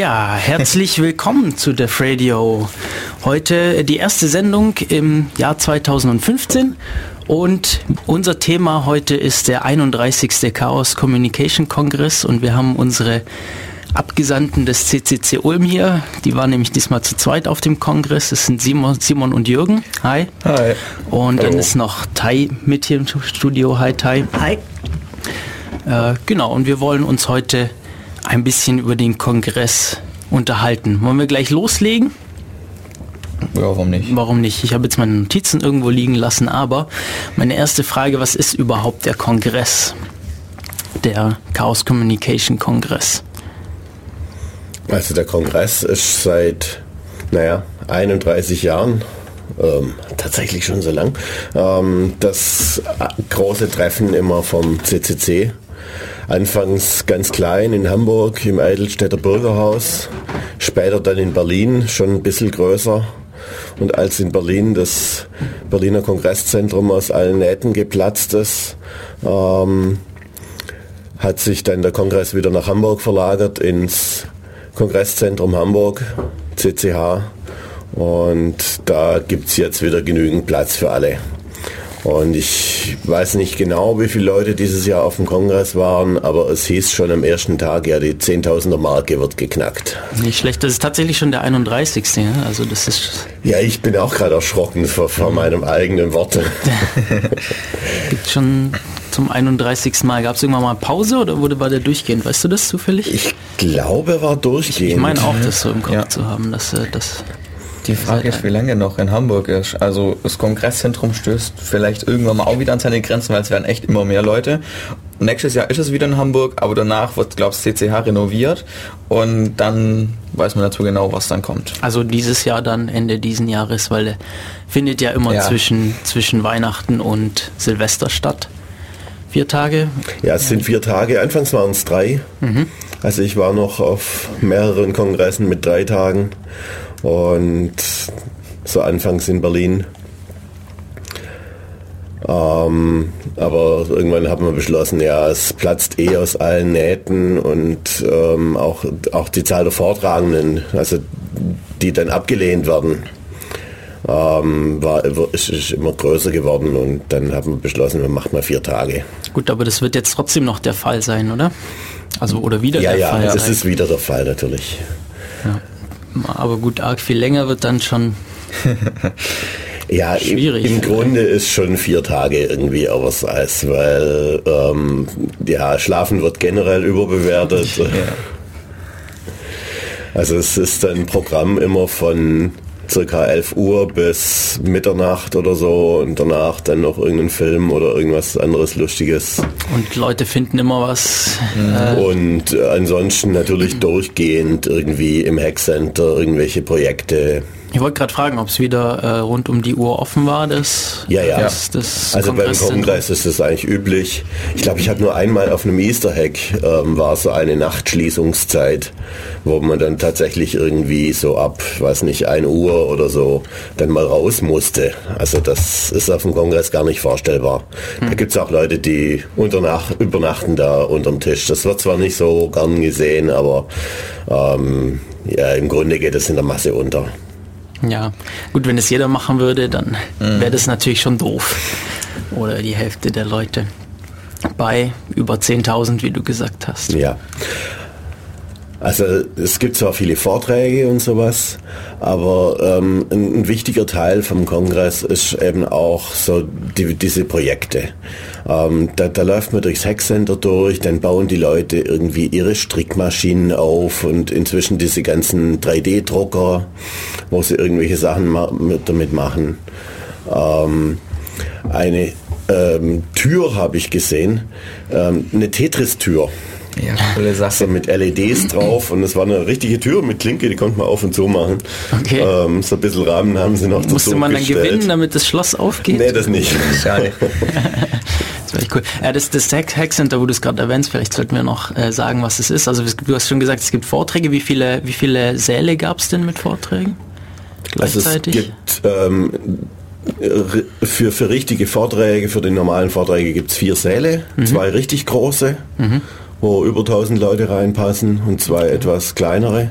Ja, herzlich willkommen zu Def Radio. Heute die erste Sendung im Jahr 2015 und unser Thema heute ist der 31. Chaos Communication Kongress und wir haben unsere Abgesandten des CCC Ulm hier. Die waren nämlich diesmal zu zweit auf dem Kongress. Das sind Simon, Simon und Jürgen. Hi. Hi. Und Hallo. dann ist noch Tai mit hier im Studio. Hi Tai. Hi. Äh, genau, und wir wollen uns heute ein bisschen über den Kongress unterhalten. Wollen wir gleich loslegen? Ja, warum nicht? Warum nicht? Ich habe jetzt meine Notizen irgendwo liegen lassen, aber meine erste Frage, was ist überhaupt der Kongress? Der Chaos Communication Kongress. Also der Kongress ist seit, naja, 31 Jahren ähm, tatsächlich schon so lang. Ähm, das große Treffen immer vom CCC Anfangs ganz klein in Hamburg im Eidelstädter Bürgerhaus, später dann in Berlin schon ein bisschen größer. Und als in Berlin das Berliner Kongresszentrum aus allen Nähten geplatzt ist, ähm, hat sich dann der Kongress wieder nach Hamburg verlagert ins Kongresszentrum Hamburg, CCH. Und da gibt es jetzt wieder genügend Platz für alle. Und ich weiß nicht genau, wie viele Leute dieses Jahr auf dem Kongress waren, aber es hieß schon am ersten Tag, ja, die 10.000er Marke wird geknackt. Nicht schlecht, das ist tatsächlich schon der 31. Ja? Also das ist ja, ich bin auch gerade erschrocken vor, vor meinem eigenen Worte. Gibt schon zum 31. Mal. Gab es irgendwann mal Pause oder wurde war der durchgehend? Weißt du das zufällig? Ich glaube, war durchgehend. Ich, ich meine auch, das so im Kopf ja. zu haben, dass äh, das die Frage ist, wie lange noch in Hamburg ist. Also das Kongresszentrum stößt vielleicht irgendwann mal auch wieder an seine Grenzen, weil es werden echt immer mehr Leute. Nächstes Jahr ist es wieder in Hamburg, aber danach wird, glaube ich, CCH renoviert und dann weiß man dazu genau, was dann kommt. Also dieses Jahr dann, Ende diesen Jahres, weil findet ja immer ja. Zwischen, zwischen Weihnachten und Silvester statt. Vier Tage? Ja, es sind vier Tage. Anfangs waren es drei. Mhm. Also ich war noch auf mehreren Kongressen mit drei Tagen und so anfangs in Berlin. Ähm, aber irgendwann haben wir beschlossen, ja, es platzt eh aus allen Nähten und ähm, auch, auch die Zahl der Vortragenden, also die dann abgelehnt werden, ähm, war, ist, ist, immer größer geworden und dann haben wir beschlossen, wir machen mal vier Tage. Gut, aber das wird jetzt trotzdem noch der Fall sein, oder? Also oder wieder ja, der ja, Fall? Ja, ja, das ist wieder der Fall natürlich. Ja. Aber gut, arg viel länger wird dann schon ja, schwierig. Im, im Grunde ist schon vier Tage irgendwie Oversize, weil ähm, ja, Schlafen wird generell überbewertet. Ja. Also es ist ein Programm immer von circa 11 Uhr bis Mitternacht oder so und danach dann noch irgendeinen Film oder irgendwas anderes Lustiges. Und Leute finden immer was. Äh und ansonsten natürlich durchgehend irgendwie im Hackcenter irgendwelche Projekte. Ich wollte gerade fragen, ob es wieder äh, rund um die Uhr offen war. Das, ja, ja. Das, das also beim Kongress ist das eigentlich üblich. Ich glaube, ich habe nur einmal auf einem Easter Hack ähm, war so eine Nachtschließungszeit, wo man dann tatsächlich irgendwie so ab, weiß nicht, 1 Uhr oder so dann mal raus musste. Also das ist auf dem Kongress gar nicht vorstellbar. Hm. Da gibt es auch Leute, die unternach übernachten da unterm Tisch. Das wird zwar nicht so gern gesehen, aber ähm, ja, im Grunde geht es in der Masse unter. Ja, gut, wenn es jeder machen würde, dann mhm. wäre das natürlich schon doof. Oder die Hälfte der Leute. Bei über 10.000, wie du gesagt hast. Ja. Also es gibt zwar viele Vorträge und sowas, aber ähm, ein, ein, wichtiger Teil vom Kongress ist eben auch so die, diese Projekte. Ähm, da, da, läuft man durchs Hackcenter durch, dann bauen die Leute irgendwie ihre Strickmaschinen auf und inzwischen diese ganzen 3D-Drucker, wo sie irgendwelche Sachen ma damit machen. Ähm, eine ähm, Tür habe ich gesehen, ähm, eine Tetris-Tür. Ja, coole Sache. Mit LEDs drauf und es war eine richtige Tür mit Klinke, die konnte man auf und zu machen. Okay. Ähm, so ein bisschen Rahmen haben sie noch Musste man dann gestellt. gewinnen, damit das Schloss aufgeht? Nee, das nicht. Schade. das wäre echt cool. Ja, das, das Hack Center, wo du es gerade erwähnst, vielleicht sollten wir noch äh, sagen, was es ist. Also du hast schon gesagt, es gibt Vorträge. Wie viele, wie viele Säle gab es denn mit Vorträgen? Gleichzeitig? Also es gibt ähm, für, für richtige Vorträge, für die normalen Vorträge gibt es vier Säle, mhm. zwei richtig große. Mhm wo über 1000 Leute reinpassen und zwei etwas kleinere.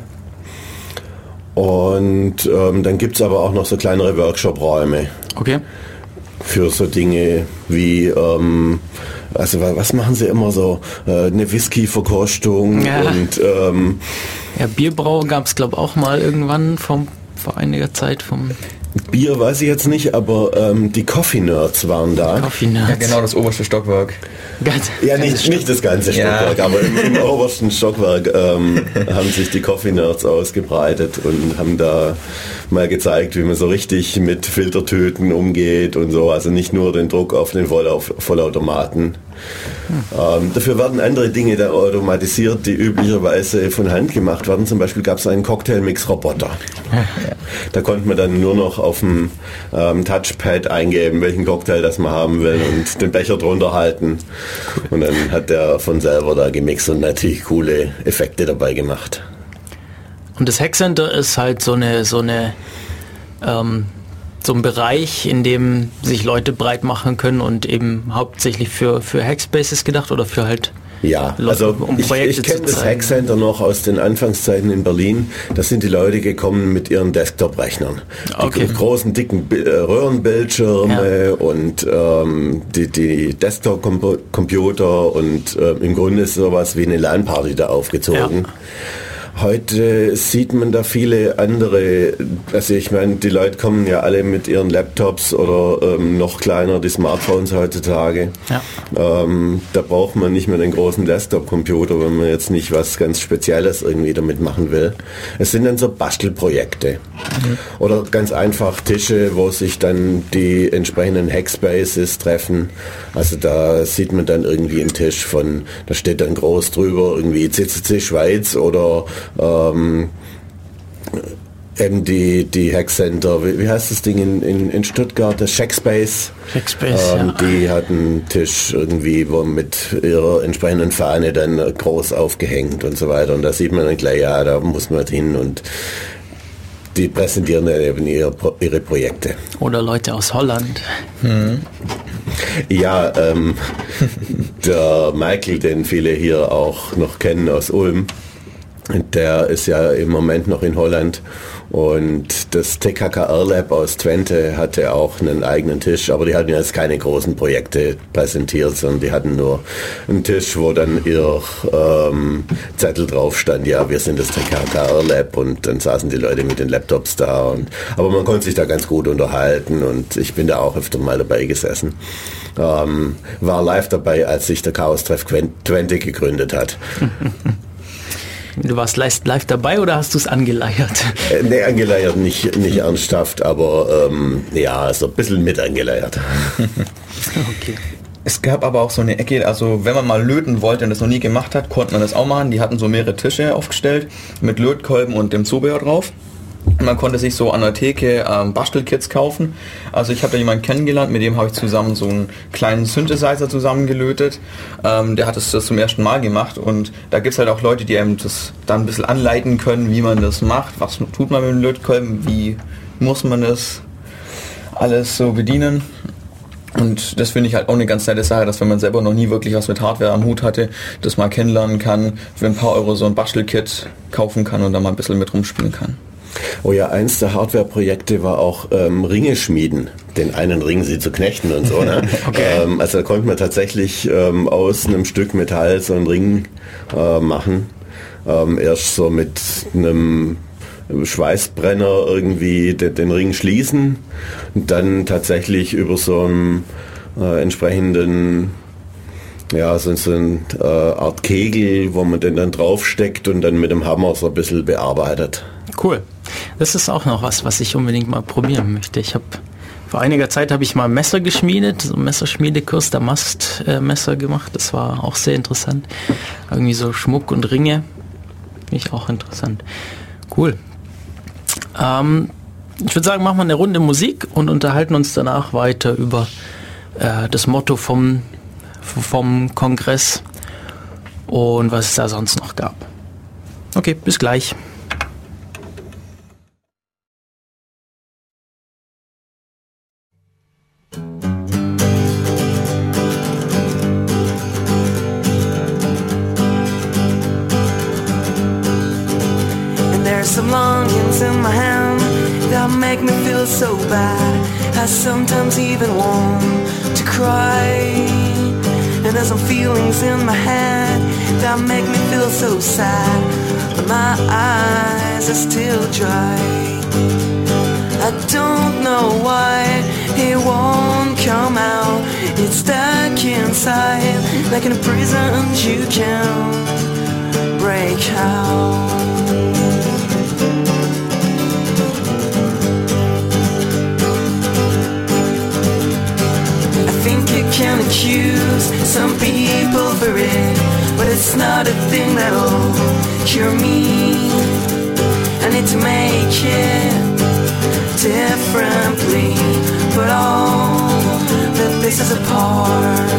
Und ähm, dann gibt es aber auch noch so kleinere Workshop-Räume. Okay. Für so Dinge wie, ähm, also was machen sie immer so? Äh, eine Whisky-Verkostung Ja. und ähm, Ja, Bierbrau gab es, glaube auch mal irgendwann vom, vor einiger Zeit vom Bier weiß ich jetzt nicht, aber ähm, die Coffee Nerds waren da. Coffee Nerds. Ja, genau, das oberste Stockwerk. Ganz, Ja, ganz nicht, nicht das ganze Ja. Stockwerk, aber im, im obersten Stockwerk ähm, haben sich die Coffee Nerds ausgebreitet und haben da mal gezeigt, wie man so richtig mit Filtertöten umgeht und so. Also nicht nur den Druck auf den Vollauf Vollautomaten. Ähm, dafür werden andere Dinge da automatisiert, die üblicherweise von Hand gemacht werden. Zum Beispiel gab es einen Cocktailmix-Roboter. Da konnte man dann nur noch auf dem ähm, Touchpad eingeben, welchen Cocktail das man haben will und den Becher drunter halten. Und dann hat der von selber da gemixt und natürlich coole Effekte dabei gemacht. Und das Hackcenter ist halt so eine, so eine, ähm, so ein Bereich, in dem sich Leute breit machen können und eben hauptsächlich für, für Hackspaces gedacht oder für halt Ja, also um ich, ich kenne das. Hackcenter noch aus den Anfangszeiten in Berlin. Da sind die Leute gekommen mit ihren Desktop-Rechnern. Die Okay. großen, dicken äh, Röhrenbildschirme und ähm, die, die Desktop-Computer und äh, im Grunde ist sowas wie eine LAN-Party da aufgezogen. Heute sieht man da viele andere, also ich meine, die Leute kommen ja alle mit ihren Laptops oder ähm, noch kleiner die Smartphones heutzutage. Ja. Ähm, da braucht man nicht mehr den großen Desktop-Computer, wenn man jetzt nicht was ganz Spezielles irgendwie damit machen will. Es sind dann so Bastelprojekte. Oder ganz einfach Tische, wo sich dann die entsprechenden Hackspaces treffen. Also da sieht man dann irgendwie einen Tisch von, da steht dann groß drüber irgendwie CCC Schweiz oder ähm, eben die, die Hackcenter, wie, wie heißt das Ding in, in, in Stuttgart, das Shackspace. Hackspace, Ähm, ja. Die hat einen Tisch irgendwie, wo mit ihrer entsprechenden Fahne dann groß aufgehängt und so weiter. Und da sieht man dann gleich, ja, da muss man hin und die präsentieren dann eben ihre, ihre Projekte. Oder Leute aus Holland. Ja, ähm, der Michael, den viele hier auch noch kennen aus Ulm, der ist ja im Moment noch in Holland. Und das TKKR Lab aus Twente hatte auch einen eigenen Tisch, aber die hatten jetzt keine großen Projekte präsentiert, sondern die hatten nur einen Tisch, wo dann ihr ähm, Zettel drauf stand, ja, wir sind das TKKR Lab. Und dann saßen die Leute mit den Laptops da. Und aber man konnte sich da ganz gut unterhalten. Und ich bin da auch öfter mal dabei gesessen. Ähm, war live dabei, als sich der Chaos Treff Twente gegründet hat. Du warst live live dabei oder hast du es angeleiert? Äh, nee, angeleiert nicht, nicht ernsthaft, aber ähm, ja, so ein bisschen mit angeleiert. Okay. Es gab aber auch so eine Ecke, also wenn man mal löten wollte und das noch nie gemacht hat, konnte man das auch machen. Die hatten so mehrere Tische aufgestellt mit Lötkolben und dem Zubehör drauf. Man konnte sich so an der Theke ähm, Bastelkits kaufen. Also ich habe da jemanden kennengelernt, mit dem habe ich zusammen so einen kleinen Synthesizer zusammengelötet. Ähm, der hat es das zum ersten Mal gemacht und da gibt es halt auch Leute, die einem das dann ein bisschen anleiten können, wie man das macht. Was tut man mit dem Lötkolben, wie muss man das alles so bedienen. Und das finde ich halt auch eine ganz nette Sache, dass wenn man selber noch nie wirklich was mit Hardware am Hut hatte, das mal kennenlernen kann, für ein paar Euro so ein Bastelkit kaufen kann und da mal ein bisschen mit rumspielen kann. Oh ja, eins der Hardware-Projekte war auch ähm, Ringe schmieden. Den einen Ring sie zu knechten und so. Ne? ähm, also da konnte man tatsächlich ähm, aus einem Stück Metall so einen Ring äh, machen. Ähm, erst so mit einem Schweißbrenner irgendwie den, den Ring schließen und dann tatsächlich über so einen äh, entsprechenden ja, so, so eine äh, Art Kegel, wo man den dann draufsteckt und dann mit dem Hammer so ein bisschen bearbeitet. Cool. Das ist auch noch was, was ich unbedingt mal probieren möchte. Ich habe vor einiger Zeit habe ich mal Messer geschmiedet, so Messerschmiedekurs der Mastmesser gemacht. Das war auch sehr interessant. Irgendwie so Schmuck und Ringe. Finde ich auch interessant. Cool. Ähm, ich würde sagen, machen wir eine Runde Musik und unterhalten uns danach weiter über äh, das Motto vom, vom Kongress und was es da sonst noch gab. Okay, bis gleich. Some longings in my hand that make me feel so bad. I sometimes even want to cry. And there's some feelings in my head that make me feel so sad. But my eyes are still dry. I don't know why it won't come out. It's stuck inside, like in a prison you can't break out. Can accuse some people for it, but it's not a thing that'll cure me. I need to make it differently, put all the pieces apart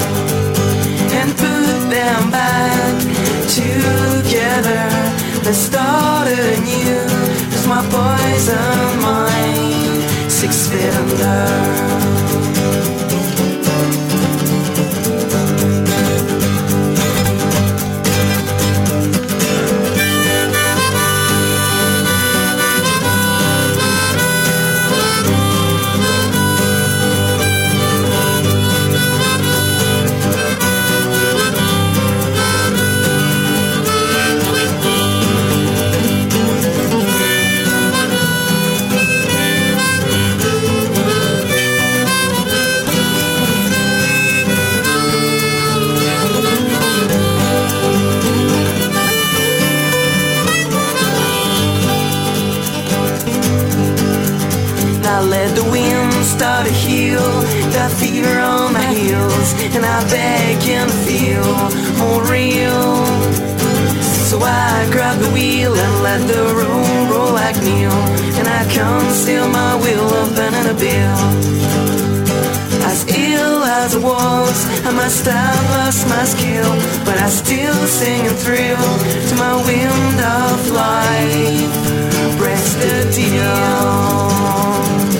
and put them back together. Let's start anew. Cause my poison mind, six feet under. To heal Got fever on my heels And I begin to feel more real. So I grab the wheel and let the road roll like meal And I can't steal my will of a bill. As ill as I was, I must have lost my skill But I still sing and thrill To my wind of life. Breaks the deal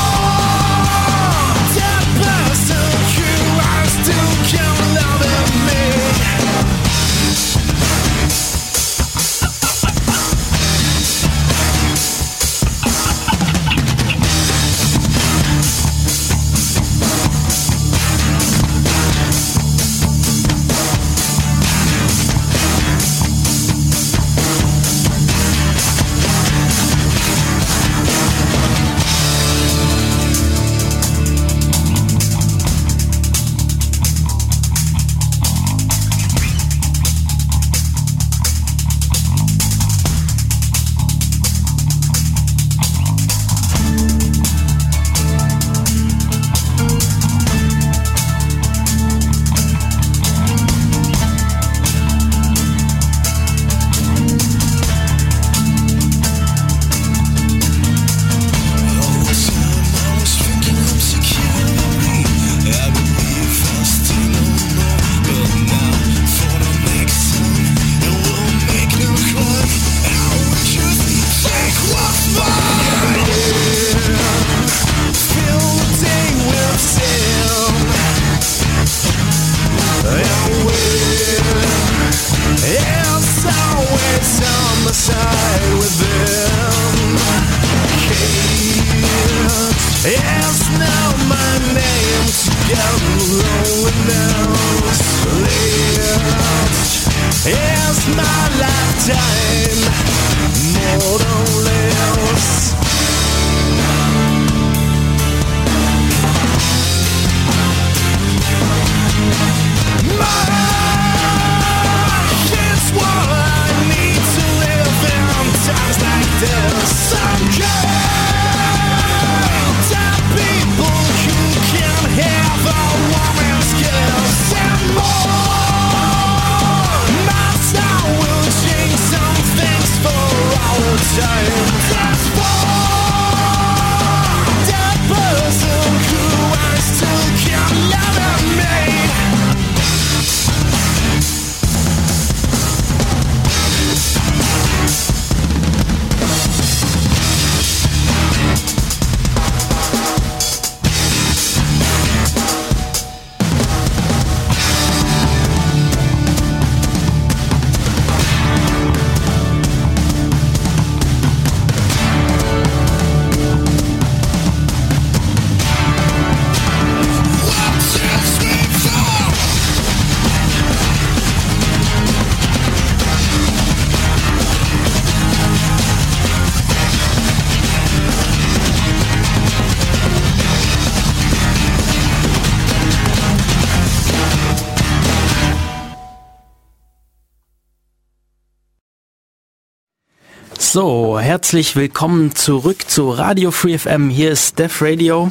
So, herzlich willkommen zurück zu Radio Free FM. Hier ist Def Radio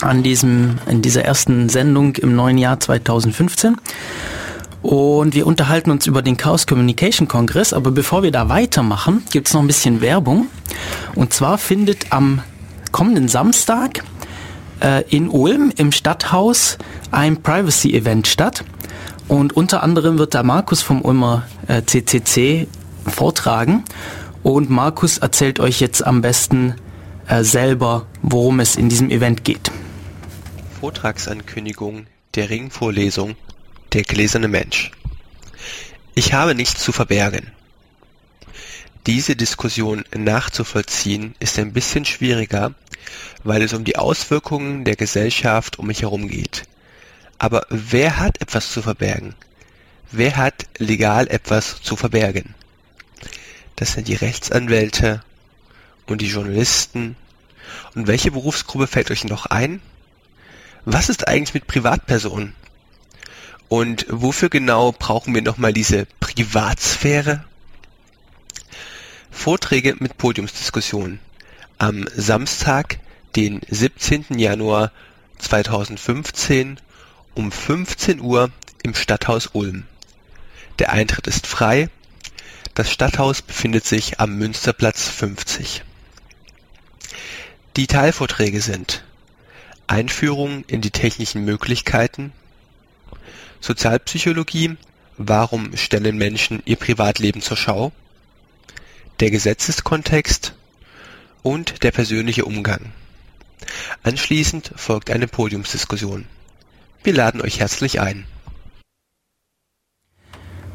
an diesem, in dieser ersten Sendung im neuen Jahr 2015. Und wir unterhalten uns über den Chaos Communication Kongress. Aber bevor wir da weitermachen, gibt es noch ein bisschen Werbung. Und zwar findet am kommenden Samstag äh, in Ulm im Stadthaus ein Privacy-Event statt. Und unter anderem wird da Markus vom Ulmer äh, CCC vortragen. Und Markus erzählt euch jetzt am besten äh, selber, worum es in diesem Event geht. Vortragsankündigung der Ringvorlesung Der gläserne Mensch. Ich habe nichts zu verbergen. Diese Diskussion nachzuvollziehen ist ein bisschen schwieriger, weil es um die Auswirkungen der Gesellschaft um mich herum geht. Aber wer hat etwas zu verbergen? Wer hat legal etwas zu verbergen? Das sind die Rechtsanwälte und die Journalisten. Und welche Berufsgruppe fällt euch noch ein? Was ist eigentlich mit Privatpersonen? Und wofür genau brauchen wir nochmal diese Privatsphäre? Vorträge mit Podiumsdiskussionen. Am Samstag, den 17. Januar 2015 um 15 Uhr im Stadthaus Ulm. Der Eintritt ist frei. Das Stadthaus befindet sich am Münsterplatz 50. Die Teilvorträge sind Einführung in die technischen Möglichkeiten, Sozialpsychologie, warum stellen Menschen ihr Privatleben zur Schau, der Gesetzeskontext und der persönliche Umgang. Anschließend folgt eine Podiumsdiskussion. Wir laden euch herzlich ein.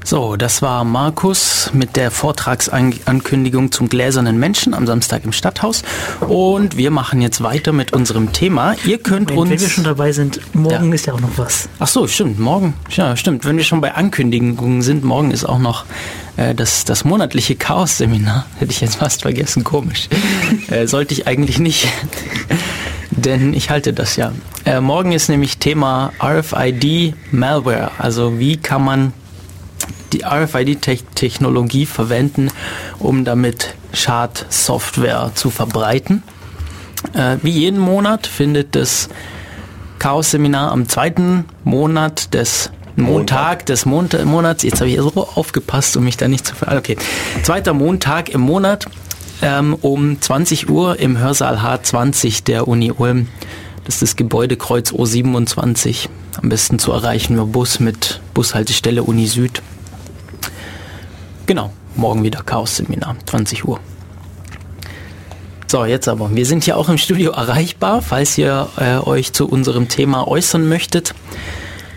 So, das war Markus mit der Vortragsankündigung zum gläsernen Menschen am Samstag im Stadthaus. Und wir machen jetzt weiter mit unserem Thema. Ihr könnt Wenn, uns. wenn wir schon dabei sind, morgen Ja. ist ja auch noch was. Ach so, stimmt. Morgen, ja, stimmt. Wenn wir schon bei Ankündigungen sind, morgen ist auch noch äh, das, das monatliche Chaos-Seminar. Hätte ich jetzt fast vergessen, komisch. äh, sollte ich eigentlich nicht. Denn ich halte das ja. Äh, morgen ist nämlich Thema RFID Malware. Also wie kann man die RFID-Technologie verwenden, um damit Schadsoftware zu verbreiten. Äh, wie jeden Monat findet das Chaos-Seminar am zweiten Monat des Montag des Mont Monats. Jetzt habe ich so aufgepasst, um mich da nicht zu ver... Okay. Zweiter Montag im Monat ähm, um 20 Uhr im Hörsaal H20 der Uni Ulm. Das ist das Gebäudekreuz O27. Am besten zu erreichen über Bus mit Bushaltestelle Uni Süd. Genau, morgen wieder Chaos-Seminar, 20 Uhr. So, jetzt aber. Wir sind hier auch im Studio erreichbar. Falls ihr äh, euch zu unserem Thema äußern möchtet,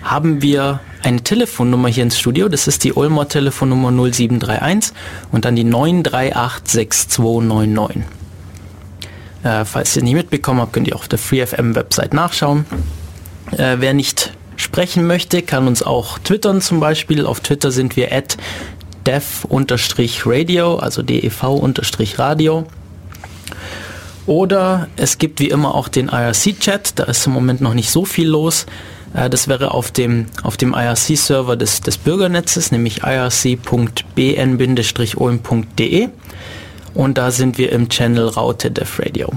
haben wir eine Telefonnummer hier ins Studio. Das ist die Ulmer Telefonnummer 0731 und dann die 9386299. Äh, falls ihr nicht mitbekommen habt, könnt ihr auf der FreeFM Website nachschauen. Äh, wer nicht sprechen möchte, kann uns auch twittern zum Beispiel. Auf Twitter sind wir at dev-radio, also dev-radio. Oder es gibt wie immer auch den IRC-Chat, da ist im Moment noch nicht so viel los. Äh, das wäre auf dem, auf dem IRC-Server des, des Bürgernetzes, nämlich irc.bn-olm.de. Und da sind wir im Channel Raute Dev Radio.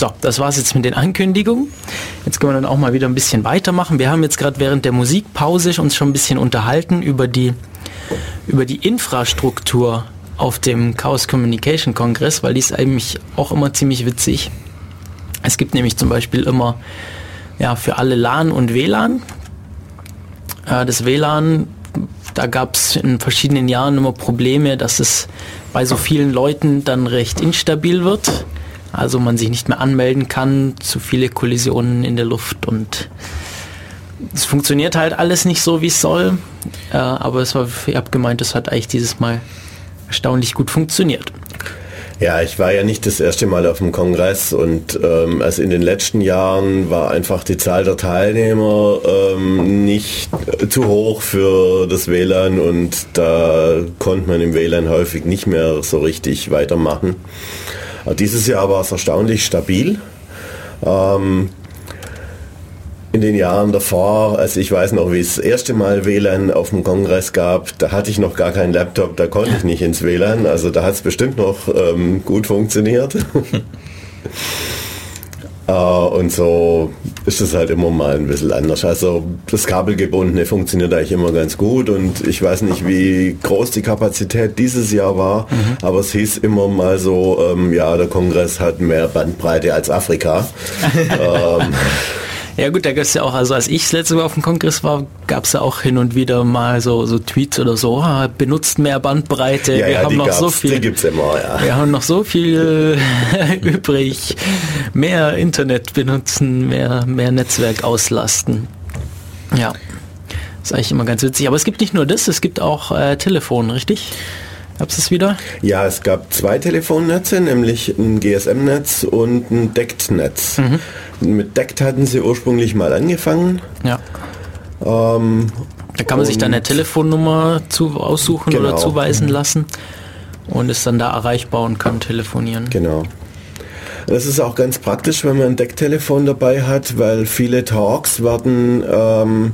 So, das war's jetzt mit den Ankündigungen. Jetzt können wir dann auch mal wieder ein bisschen weitermachen. Wir haben jetzt gerade während der Musikpause uns schon ein bisschen unterhalten über die, über die Infrastruktur auf dem Chaos Communication Kongress, weil die ist eigentlich auch immer ziemlich witzig. Es gibt nämlich zum Beispiel immer ja, für alle LAN und WLAN. Äh, das WLAN, da gab es in verschiedenen Jahren immer Probleme, dass es bei so vielen Leuten dann recht instabil wird. Also man sich nicht mehr anmelden kann, zu viele Kollisionen in der Luft und es funktioniert halt alles nicht so, wie es soll. Äh, aber es war, ich habe gemeint, es hat eigentlich dieses Mal erstaunlich gut funktioniert. Ja, ich war ja nicht das erste Mal auf dem Kongress und ähm, also in den letzten Jahren war einfach die Zahl der Teilnehmer ähm, nicht zu hoch für das WLAN und da konnte man im WLAN häufig nicht mehr so richtig weitermachen. Dieses Jahr war es erstaunlich stabil. Ähm, in den Jahren davor, also ich weiß noch, wie es das erste Mal WLAN auf dem Kongress gab, da hatte ich noch gar keinen Laptop, da konnte ich nicht ins WLAN, also da hat es bestimmt noch ähm, gut funktioniert. äh, und so ist es halt immer mal ein bisschen anders. Also das Kabelgebundene funktioniert eigentlich immer ganz gut und ich weiß nicht, wie groß die Kapazität dieses Jahr war, mhm. aber es hieß immer mal so, ähm, ja, der Kongress hat mehr Bandbreite als Afrika. ähm, ja gut, da gibt es ja auch, also als ich das letzte Mal auf dem Kongress war, gab es ja auch hin und wieder mal so, so Tweets oder so, ah, benutzt mehr Bandbreite, ja, wir ja, haben noch so Die viel. gibt's immer, ja. Wir haben noch so viel übrig. Mehr Internet benutzen, mehr, mehr Netzwerk auslasten. Ja. ist eigentlich immer ganz witzig. Aber es gibt nicht nur das, es gibt auch äh, Telefon, richtig? Gab es das wieder? Ja, es gab zwei Telefonnetze, nämlich ein GSM-Netz und ein DECT-Netz. Mhm. Mit DECT hatten sie ursprünglich mal angefangen. Ja. Ähm, Da kann man sich dann eine Telefonnummer zu, aussuchen oder Genau. zuweisen lassen und ist dann da erreichbar und kann telefonieren. Genau. Das ist auch ganz praktisch, wenn man ein Decktelefon dabei hat, weil viele Talks werden ähm,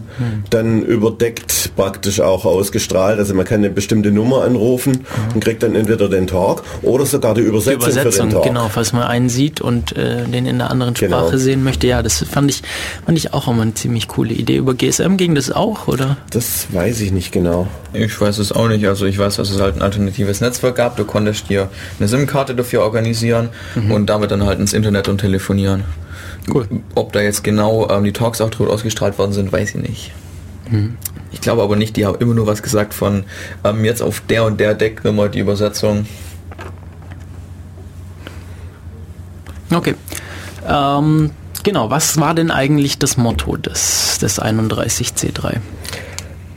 dann überdeckt praktisch auch ausgestrahlt. Also man kann eine bestimmte Nummer anrufen und kriegt dann entweder den Talk oder sogar die Die Übersetzung, für Übersetzung, den Talk. genau, falls man einen sieht und äh, den in einer anderen Genau. Sprache sehen möchte. Ja, das fand ich, fand ich auch immer eine ziemlich coole Idee. Über GSM ging das auch, oder? Das weiß ich nicht genau. Ich weiß es auch nicht. Also ich weiß, dass es halt ein alternatives Netzwerk gab. Du konntest dir eine SIM-Karte dafür organisieren und damit dann halt ins Internet und telefonieren. Cool. Ob da jetzt genau ähm, die Talks auch drüber ausgestrahlt worden sind, weiß ich nicht. Ich glaube aber nicht, die haben immer nur was gesagt von ähm, jetzt auf der und der Decknummer die Übersetzung. Okay. Ähm, genau, was war denn eigentlich das Motto des, des 31C3?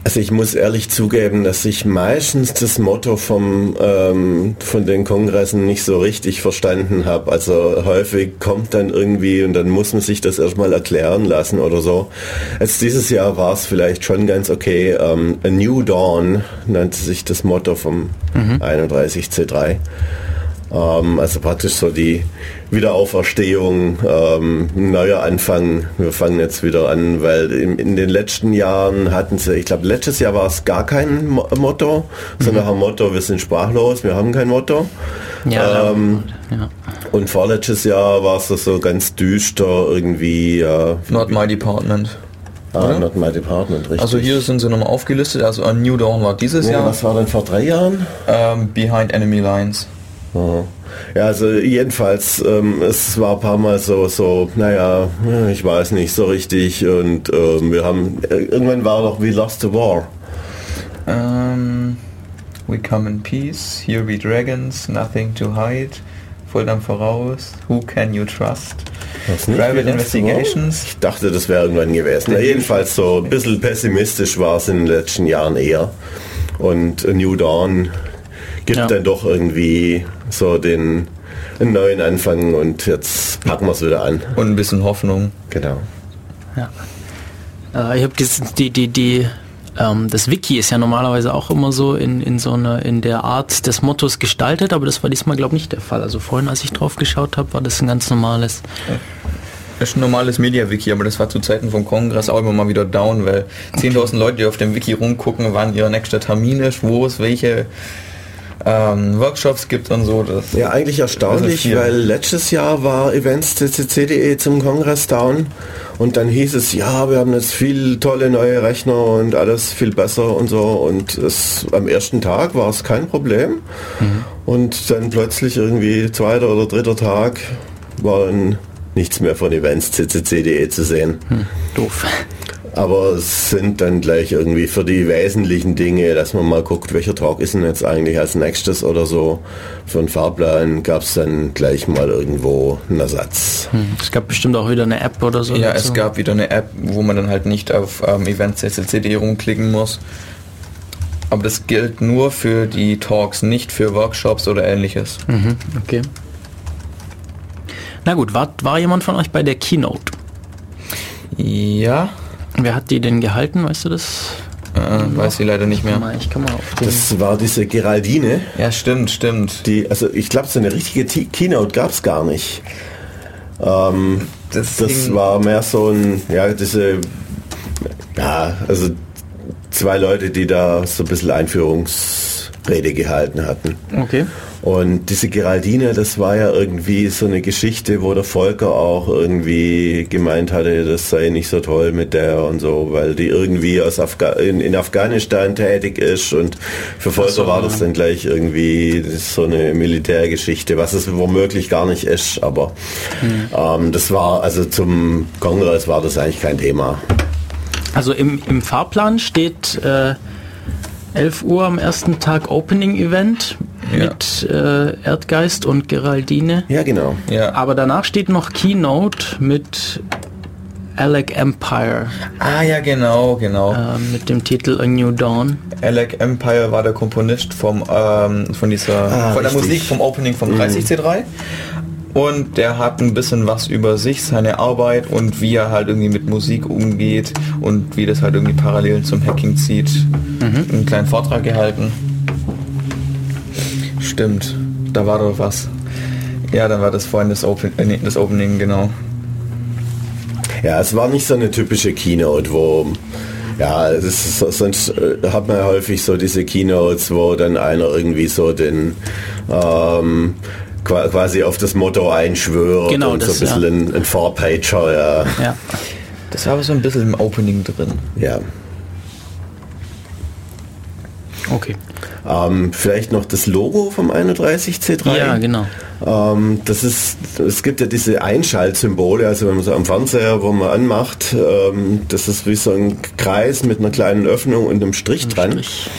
Also ich muss ehrlich zugeben, dass ich meistens das Motto vom, ähm, von den Kongressen nicht so richtig verstanden habe. Also häufig kommt dann irgendwie und dann muss man sich das erstmal erklären lassen oder so. Jetzt dieses Jahr war es vielleicht schon ganz okay. Ähm, A New Dawn nannte sich das Motto vom 31C3. Ähm, also praktisch so die Wiederauferstehung, ähm, ein neuer Anfang. Wir fangen jetzt wieder an, weil in, in den letzten Jahren hatten sie, ich glaube letztes Jahr war es gar kein Mo Motto, sondern ein Motto, wir sind sprachlos, wir haben kein Motto. Ja, Ähm, ja. Und vorletztes Jahr war es so ganz düster irgendwie. Äh, Not my department. ah, not my department, richtig. Also hier sind sie nochmal aufgelistet. Also A New Dawn war dieses ja, Jahr. was war denn vor drei Jahren? Ähm, Behind Enemy Lines. Aha. Ja, also jedenfalls, ähm, es war ein paar Mal so, so, naja, ich weiß nicht so richtig und ähm, wir haben, äh, irgendwann war doch We Lost the War. Ähm, we come in peace, here be dragons, nothing to hide. Volldampf voraus, who can you trust? Private? Investigations. Ich dachte, das wäre irgendwann gewesen. Ja, jedenfalls so ein bisschen pessimistisch war es in den letzten Jahren eher. Und A New Dawn gibt Ja. dann doch irgendwie so den einen neuen Anfang und jetzt packen wir es wieder an. Und ein bisschen Hoffnung. Genau. Ja. Äh, ich habe die, die, die, ähm, das Wiki ist ja normalerweise auch immer so in, in so einer, in der Art des Mottos gestaltet, aber das war diesmal glaube ich nicht der Fall. Also vorhin, als ich drauf geschaut habe, war das ein ganz normales. Das ist ein normales Media-Wiki, aber das war zu Zeiten vom Kongress auch immer mal wieder down, weil 10.000 Leute, die auf dem Wiki rumgucken, wann ihr nächster Termin ist, wo es welche ähm, Workshops gibt und so. Das Ja, eigentlich erstaunlich, weil letztes Jahr war events.ccc.de zum Kongress down und dann hieß es, ja, wir haben jetzt viel tolle neue Rechner und alles viel besser und so und es, am ersten Tag war es kein Problem und dann plötzlich irgendwie zweiter oder dritter Tag war dann nichts mehr von events.ccc.de zu sehen. Doof. Aber es sind dann gleich irgendwie für die wesentlichen Dinge, dass man mal guckt, welcher Talk ist denn jetzt eigentlich als nächstes oder so. Für einen Fahrplan gab es dann gleich mal irgendwo einen Ersatz. Hm. Es gab bestimmt auch wieder eine App oder so. Ja, dazu. es gab wieder eine App, wo man dann halt nicht auf ähm, Events.ccc.de rumklicken muss. Aber das gilt nur für die Talks, nicht für Workshops oder ähnliches. Mhm, okay. Na gut, war, war jemand von euch bei der Keynote? Ja, Wer hat die denn gehalten, weißt du das? äh, weiß ich leider nicht mehr. Ich kann mal auf den Das war diese Geraldine, Ja, stimmt, stimmt. die, also ich glaube, so eine richtige T Keynote gab es gar nicht. Ähm, Das, das war mehr so ein, ja, diese, ja, also zwei Leute, die da so ein bisschen Einführungsrede gehalten hatten. Okay. Und diese Geraldine, das war ja irgendwie so eine Geschichte, wo der Volker auch irgendwie gemeint hatte, das sei nicht so toll mit der und so, weil die irgendwie aus Afga in, in Afghanistan tätig ist. Und für Volker so, war das dann gleich irgendwie so eine Militärgeschichte, was es womöglich gar nicht ist, aber ähm, das war, also zum Kongress war das eigentlich kein Thema. Also im, im Fahrplan steht äh, 11 Uhr am ersten Tag Opening Event Ja. mit äh, Erdgeist und Geraldine. Ja, genau. Ja. Aber danach steht noch Keynote mit Alec Empire Ah ja, genau, genau. äh, mit dem Titel A New Dawn. Alec Empire war der Komponist vom, ähm, von dieser, Ah, von der richtig. Musik vom Opening vom 30C3. Und der hat ein bisschen was über sich, seine Arbeit und wie er halt irgendwie mit Musik umgeht und wie das halt irgendwie parallel zum Hacking zieht. Einen kleinen Vortrag gehalten. Stimmt, da war doch was. Ja, dann war das vorhin das, Open, äh, nee, das Opening, genau. Ja, es war nicht so eine typische Keynote, wo ja, es ist, so- sonst äh, hat man ja häufig so diese Keynotes, wo dann einer irgendwie so den ähm, qua- quasi auf das Motto einschwört Genau, und so das, ein bisschen ja. ein, ein Four-Pager, ja. Ja. Das war aber so ein bisschen im Opening drin. ja. Okay. Ähm, vielleicht noch das Logo vom 31C3. Ja, genau. Ähm, das ist, es gibt ja diese Einschaltsymbole, also wenn man so am Fernseher, wo man anmacht, ähm, das ist wie so ein Kreis mit einer kleinen Öffnung und einem Strich dran. Strich.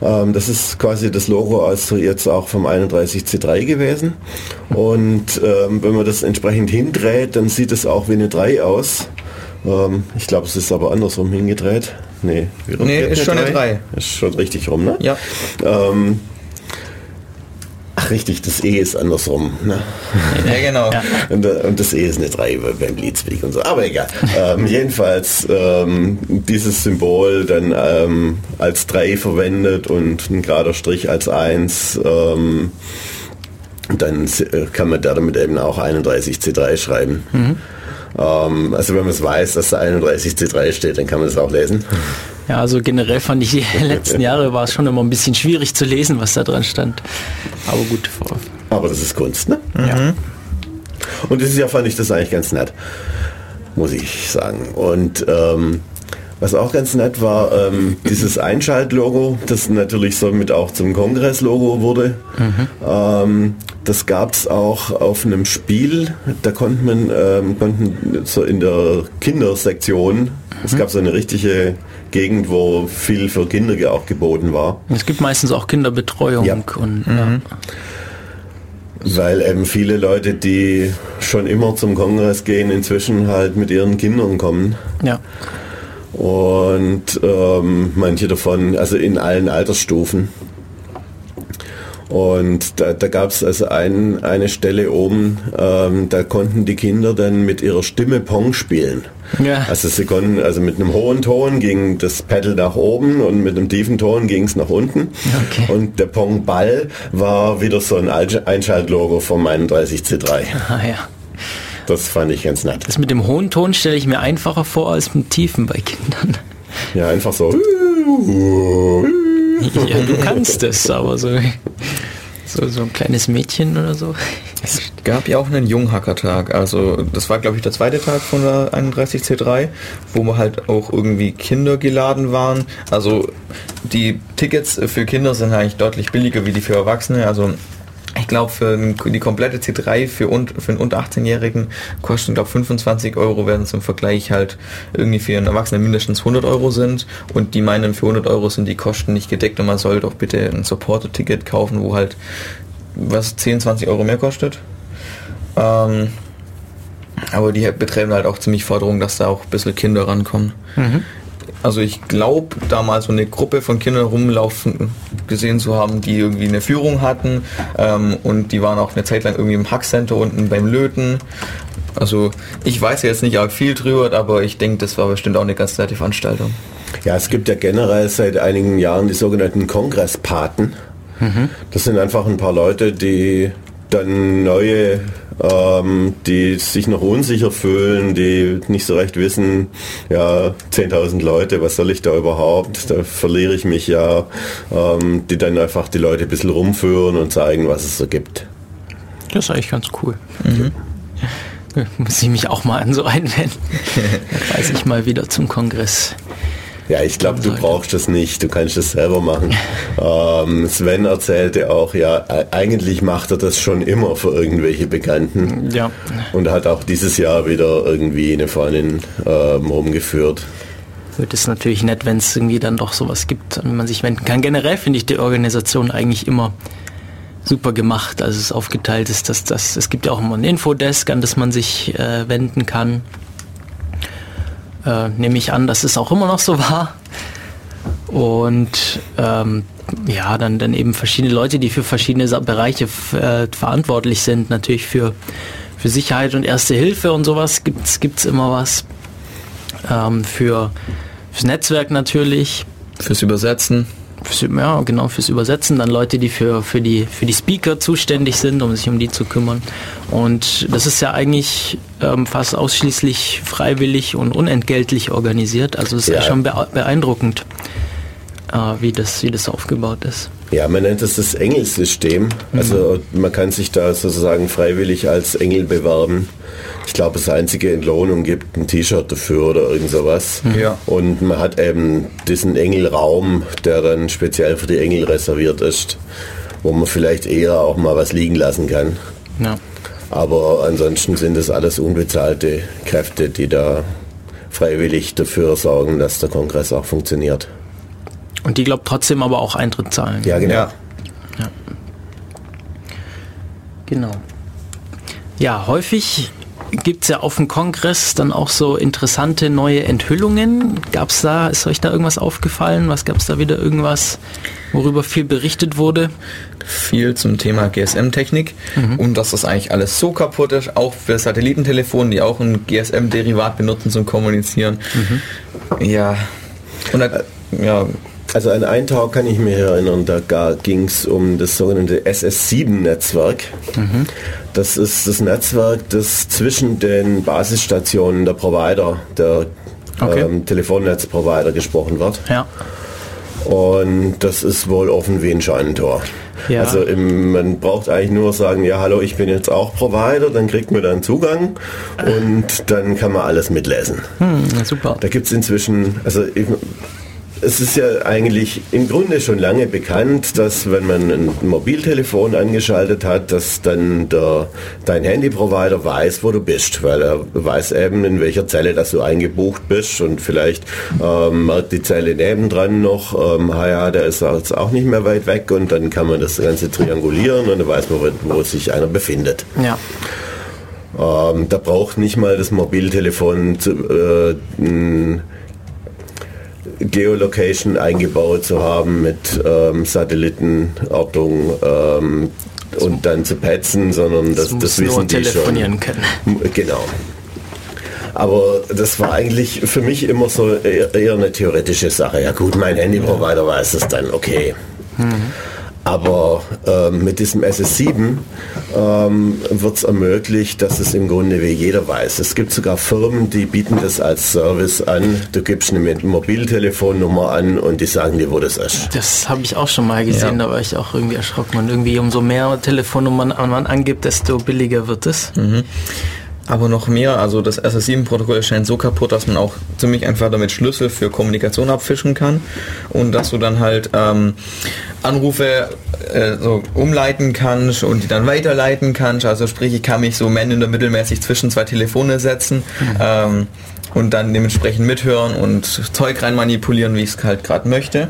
Ähm, das ist quasi das Logo also jetzt auch vom 31C3 gewesen. Und ähm, wenn man das entsprechend hindreht, dann sieht es auch wie eine 3 aus. Ähm, ich glaube, es ist aber andersrum hingedreht. Nee, Nee, ist schon eine 3. Ist schon richtig rum, ne? Ja. Ähm, ach richtig, das E ist andersrum. Ne? Ja, genau. Ja. Und, äh, und das E ist eine 3 beim Leadspeak und so. Aber egal. ähm, jedenfalls ähm, dieses Symbol dann ähm, als 3 verwendet und ein gerader Strich als 1. Ähm, dann äh, kann man damit eben auch 31C3 schreiben. Ähm, also wenn man es weiß, dass da 31C3 steht, dann kann man es auch lesen. Ja, also generell fand ich die letzten Jahre war es schon immer ein bisschen schwierig zu lesen, was da dran stand. Aber gut. vor- Aber das ist Kunst, ne? Ja. Und dieses Jahr fand ich das eigentlich ganz nett, muss ich sagen. Und ähm, was auch ganz nett war, ähm, dieses Einschaltlogo, das natürlich somit auch zum Kongresslogo wurde. Ähm, das gab es auch auf einem Spiel, da konnte man ähm, konnten so in der Kindersektion, es gab so eine richtige Gegend, wo viel für Kinder auch geboten war. Es gibt meistens auch Kinderbetreuung Ja. und ja. Weil eben viele Leute, die schon immer zum Kongress gehen, inzwischen halt mit ihren Kindern kommen. ja. Und ähm, manche davon, also in allen Altersstufen. Und da, da gab es also ein, eine Stelle oben, ähm, da konnten die Kinder dann mit ihrer Stimme Pong spielen. Ja. Also sie konnten, also mit einem hohen Ton ging das Pedal nach oben und mit einem tiefen Ton ging es nach unten. Okay. Und der Pong-Ball war wieder so ein Einsch- Einschaltlogo vom 31C3. Ah, ja. Das fand ich ganz nett. Das mit dem hohen Ton stelle ich mir einfacher vor als mit dem tiefen bei Kindern. Ja, einfach so. Ja, du kannst es, aber so, so, so ein kleines Mädchen oder so. Es gab ja auch einen Junghackertag, also das war glaube ich der zweite Tag von der 31C3, wo wir halt auch irgendwie Kinder geladen waren. Also die Tickets für Kinder sind eigentlich deutlich billiger wie die für Erwachsene. Also ich glaube für die komplette C3 für, un, für einen unter 18-Jährigen kosten glaube 25 Euro, es im Vergleich halt irgendwie für einen Erwachsenen mindestens 100 Euro sind. Und die meinen für 100 Euro sind die Kosten nicht gedeckt und man soll doch bitte ein Supporter-Ticket kaufen, wo halt was 10, 20 Euro mehr kostet. Ähm, aber die betreiben halt auch ziemlich Forderungen, dass da auch ein bisschen Kinder rankommen. Also ich glaube, da mal so eine Gruppe von Kindern rumlaufen gesehen zu haben, die irgendwie eine Führung hatten ähm, und die waren auch eine Zeit lang irgendwie im Hackcenter unten beim Löten. Also ich weiß jetzt nicht arg viel drüber, aber ich denke, das war bestimmt auch eine ganz nette Veranstaltung. Ja, es gibt ja generell seit einigen Jahren die sogenannten Kongresspaten. Das sind einfach ein paar Leute, die dann neue, ähm, die sich noch unsicher fühlen, die nicht so recht wissen, ja, 10.000 Leute, was soll ich da überhaupt, da verliere ich mich ja, ähm, die dann einfach die Leute ein bisschen rumführen und zeigen, was es so gibt. Das ist eigentlich ganz cool. Ja, Muss ich mich auch mal an so einwenden. Dann reise ich mal wieder zum Kongress. Ja, ich glaube, du brauchst das nicht. Du kannst das selber machen. ähm, Sven erzählte auch, ja, e- eigentlich macht er das schon immer für irgendwelche Bekannten. Ja. Und hat auch dieses Jahr wieder irgendwie eine Freundin ähm, rumgeführt. Wird es natürlich nett, wenn es irgendwie dann doch sowas gibt, an man sich wenden kann. Generell finde ich die Organisation eigentlich immer super gemacht. Also es aufgeteilt ist, dass das, es gibt ja auch immer ein Infodesk, an das man sich äh, wenden kann. Äh, nehme ich an, dass es auch immer noch so war. Und ähm, ja, dann, dann eben verschiedene Leute, die für verschiedene Bereiche äh, verantwortlich sind. Natürlich für, für Sicherheit und Erste Hilfe und sowas gibt's gibt's immer was. Ähm, für, fürs Netzwerk natürlich. Fürs Übersetzen. Fürs, ja, genau, fürs Übersetzen. Dann Leute, die für, für, die, für die Speaker zuständig sind, um sich um die zu kümmern. Und das ist ja eigentlich ähm, fast ausschließlich freiwillig und unentgeltlich organisiert. Also es ist Ja. schon beeindruckend, wie, das, wie das aufgebaut ist. Ja, man nennt es das Engelsystem. Also man kann sich da sozusagen freiwillig als Engel bewerben. Ich glaube, das einzige Entlohnung gibt ein T-Shirt dafür oder irgend sowas. Ja. Und man hat eben diesen Engelraum, der dann speziell für die Engel reserviert ist, wo man vielleicht eher auch mal was liegen lassen kann. Ja. Aber ansonsten sind es alles unbezahlte Kräfte, die da freiwillig dafür sorgen, dass der Kongress auch funktioniert. Und die glaubt trotzdem aber auch Eintritt zahlen. Ja, genau. Ja. Genau. Ja, häufig gibt es ja auf dem Kongress dann auch so interessante neue Enthüllungen. Gab's da, ist euch da irgendwas aufgefallen? Was gab es da wieder irgendwas, worüber viel berichtet wurde? viel zum Thema GSM-Technik und dass das eigentlich alles so kaputt ist, auch für Satellitentelefone, die auch ein GSM-Derivat benutzen zum Kommunizieren. Ja. Und da, ja, Also an einen Tag kann ich mich erinnern, da ging es um das sogenannte SS7-Netzwerk. Das ist das Netzwerk, das zwischen den Basisstationen der Provider, der Okay. ähm, Telefonnetzprovider gesprochen wird. Ja. Und das ist wohl offen wie ein Scheunentor. Ja. Also im, man braucht eigentlich nur sagen, ja hallo, ich bin jetzt auch Provider, dann kriegt man dann Zugang und dann kann man alles mitlesen. Hm, super. Da gibt es inzwischen, also ich, es ist ja eigentlich im Grunde schon lange bekannt, dass wenn man ein Mobiltelefon angeschaltet hat, dass dann der, dein Handyprovider weiß, wo du bist, weil er weiß eben, in welcher Zelle dass du eingebucht bist und vielleicht ähm, merkt die Zelle nebendran noch, ähm, ja, der ist jetzt auch nicht mehr weit weg und dann kann man das Ganze triangulieren und dann weiß man, wo, wo sich einer befindet. Ja. Ähm, da braucht nicht mal das Mobiltelefon zu, äh, Geolocation eingebaut zu haben mit ähm, Satellitenortung ähm, und dann zu petzen, sondern das, das, muss wissen nur die telefonieren schon. können. Genau. Aber das war eigentlich für mich immer so eher, eher eine theoretische Sache. Ja gut, mein Handyprovider weiß es dann, okay. Aber ähm, mit diesem SS7 ähm, wird es ermöglicht, dass es im Grunde wie jeder weiß. Es gibt sogar Firmen, die bieten das als Service an. Du gibst eine Mobiltelefonnummer an und die sagen dir, wo das ist. Das habe ich auch schon mal gesehen, Ja. da war ich auch irgendwie erschrocken. Und irgendwie umso mehr Telefonnummern man angibt, desto billiger wird es. Aber noch mehr, also das SS7-Protokoll scheint so kaputt, dass man auch ziemlich einfach damit Schlüssel für Kommunikation abfischen kann und dass du dann halt ähm, Anrufe äh, so umleiten kannst und die dann weiterleiten kannst. Also sprich, ich kann mich so man in der mittelmäßig zwischen zwei Telefone setzen ähm, und dann dementsprechend mithören und Zeug rein manipulieren, wie ich es halt gerade möchte.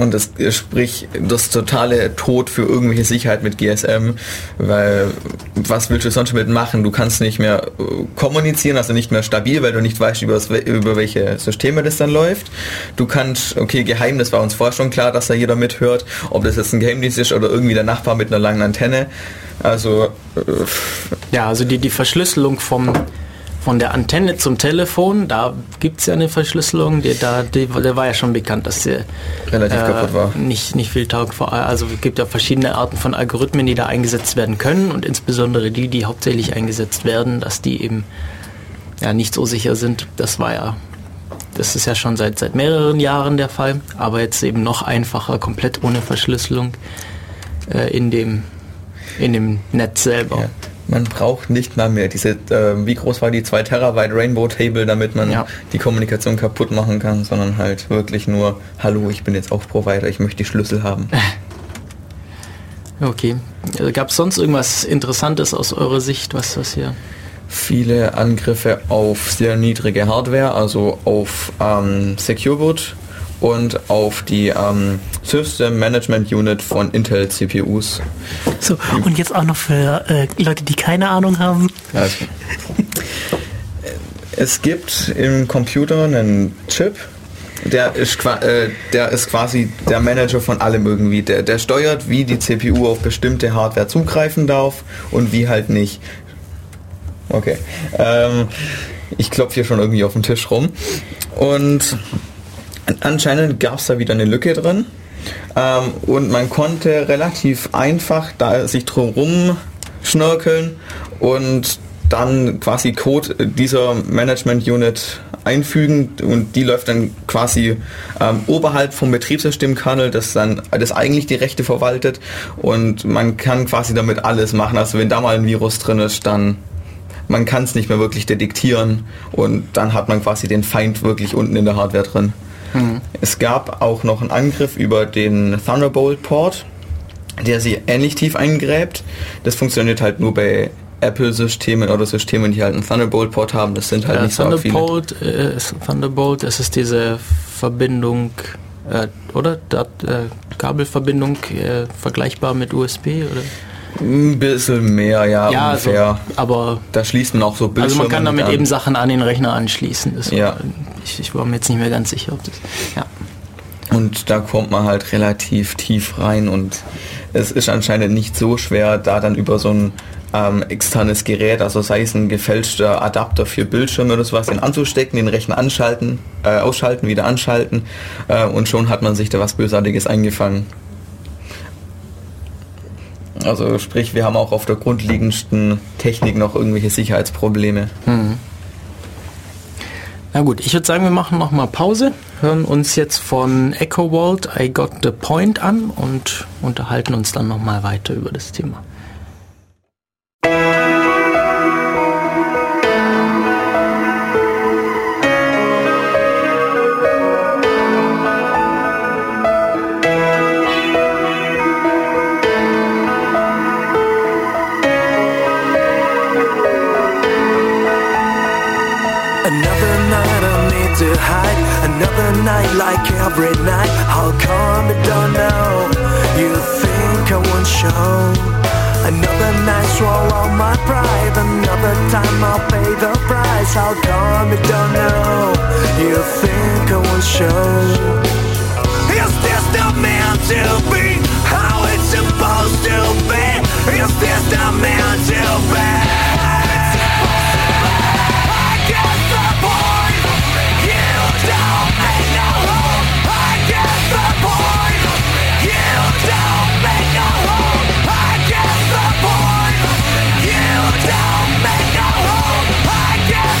Und das sprich das totale Tod für irgendwelche Sicherheit mit GSM, weil was willst du sonst damit machen? Du kannst nicht mehr äh, kommunizieren, also nicht mehr stabil, weil du nicht weißt, über, über welche Systeme das dann läuft. Du kannst, okay, geheim, das war uns vorher schon klar, dass da jeder mithört, ob das jetzt ein Geheimdienst ist oder irgendwie der Nachbar mit einer langen Antenne. Also äh, Ja, also die, die Verschlüsselung vom, von der Antenne zum Telefon, da gibt es ja eine Verschlüsselung, die, da, die, der war ja schon bekannt, dass der relativ kaputt war. nicht, nicht viel taugt. Vor- Also es gibt ja verschiedene Arten von Algorithmen, die da eingesetzt werden können und insbesondere die, die hauptsächlich eingesetzt werden, dass die eben ja nicht so sicher sind. Das war ja, das ist ja schon seit, seit mehreren Jahren der Fall, aber jetzt eben noch einfacher, komplett ohne Verschlüsselung äh, in, dem, in dem Netz selber. Ja. Man braucht nicht mal mehr diese, äh, wie groß war die 2 Terabyte Rainbow Table, damit man Ja. die Kommunikation kaputt machen kann, sondern halt wirklich nur, hallo, ich bin jetzt auch Provider, ich möchte die Schlüssel haben. Okay. Gab es sonst irgendwas Interessantes aus eurer Sicht, was das hier? Viele Angriffe auf sehr niedrige Hardware, also auf ähm, SecureBoot und auf die ähm, System Management Unit von Intel CPUs. So, und jetzt auch noch für äh, Leute, die keine Ahnung haben. Also, es gibt im Computer einen Chip, der ist, äh, der ist quasi der Manager von allem irgendwie. Der, der steuert, wie die CPU auf bestimmte Hardware zugreifen darf und wie halt nicht. Okay. Ähm, ich klopfe hier schon irgendwie auf den Tisch rum. Und anscheinend gab es da wieder eine Lücke drin. Ähm, und man konnte relativ einfach da sich drumherum schnörkeln und dann quasi Code dieser Management Unit einfügen und die läuft dann quasi ähm, oberhalb vom Betriebssystemkernel, das dann das eigentlich die Rechte verwaltet und man kann quasi damit alles machen. Also wenn da mal ein Virus drin ist, dann man kann es nicht mehr wirklich detektieren und dann hat man quasi den Feind wirklich unten in der Hardware drin. Es gab auch noch einen Angriff über den Thunderbolt-Port, der sie ähnlich tief eingräbt. Das funktioniert halt nur bei Apple-Systemen oder Systemen, die halt einen Thunderbolt-Port haben. Das sind halt Äh, nicht so arg viele. Thunderbolt, äh, ist Thunderbolt, das ist diese Verbindung, äh, oder? Dat, äh, Kabelverbindung äh, vergleichbar mit USB, oder? Ein bisschen mehr, ja, also, ungefähr. aber da schließt man auch so also Bildschirme man kann damit eben Sachen an den Rechner anschließen. Das Ja. war, ich, ich war mir jetzt nicht mehr ganz sicher, ob das. Ja. Und da kommt man halt relativ tief rein und es ist anscheinend nicht so schwer, da dann über so ein ähm, externes Gerät, also sei es ein gefälschter Adapter für Bildschirme oder sowas, den anzustecken, den Rechner anschalten, äh, ausschalten, wieder anschalten äh, und schon hat man sich da was Bösartiges eingefangen. Also sprich, wir haben auch auf der grundlegendsten Technik noch irgendwelche Sicherheitsprobleme. Na gut, ich würde sagen, wir machen noch mal Pause, hören uns jetzt von Echo World I Got the Point an und unterhalten uns dann noch mal weiter über das Thema. back every night. How come I don't know? You think I won't show? Another night swallow my pride. Another time I'll pay the price. How come I don't know? You think I won't show? Is this the man to be? How it's supposed to be? Is this the man to be?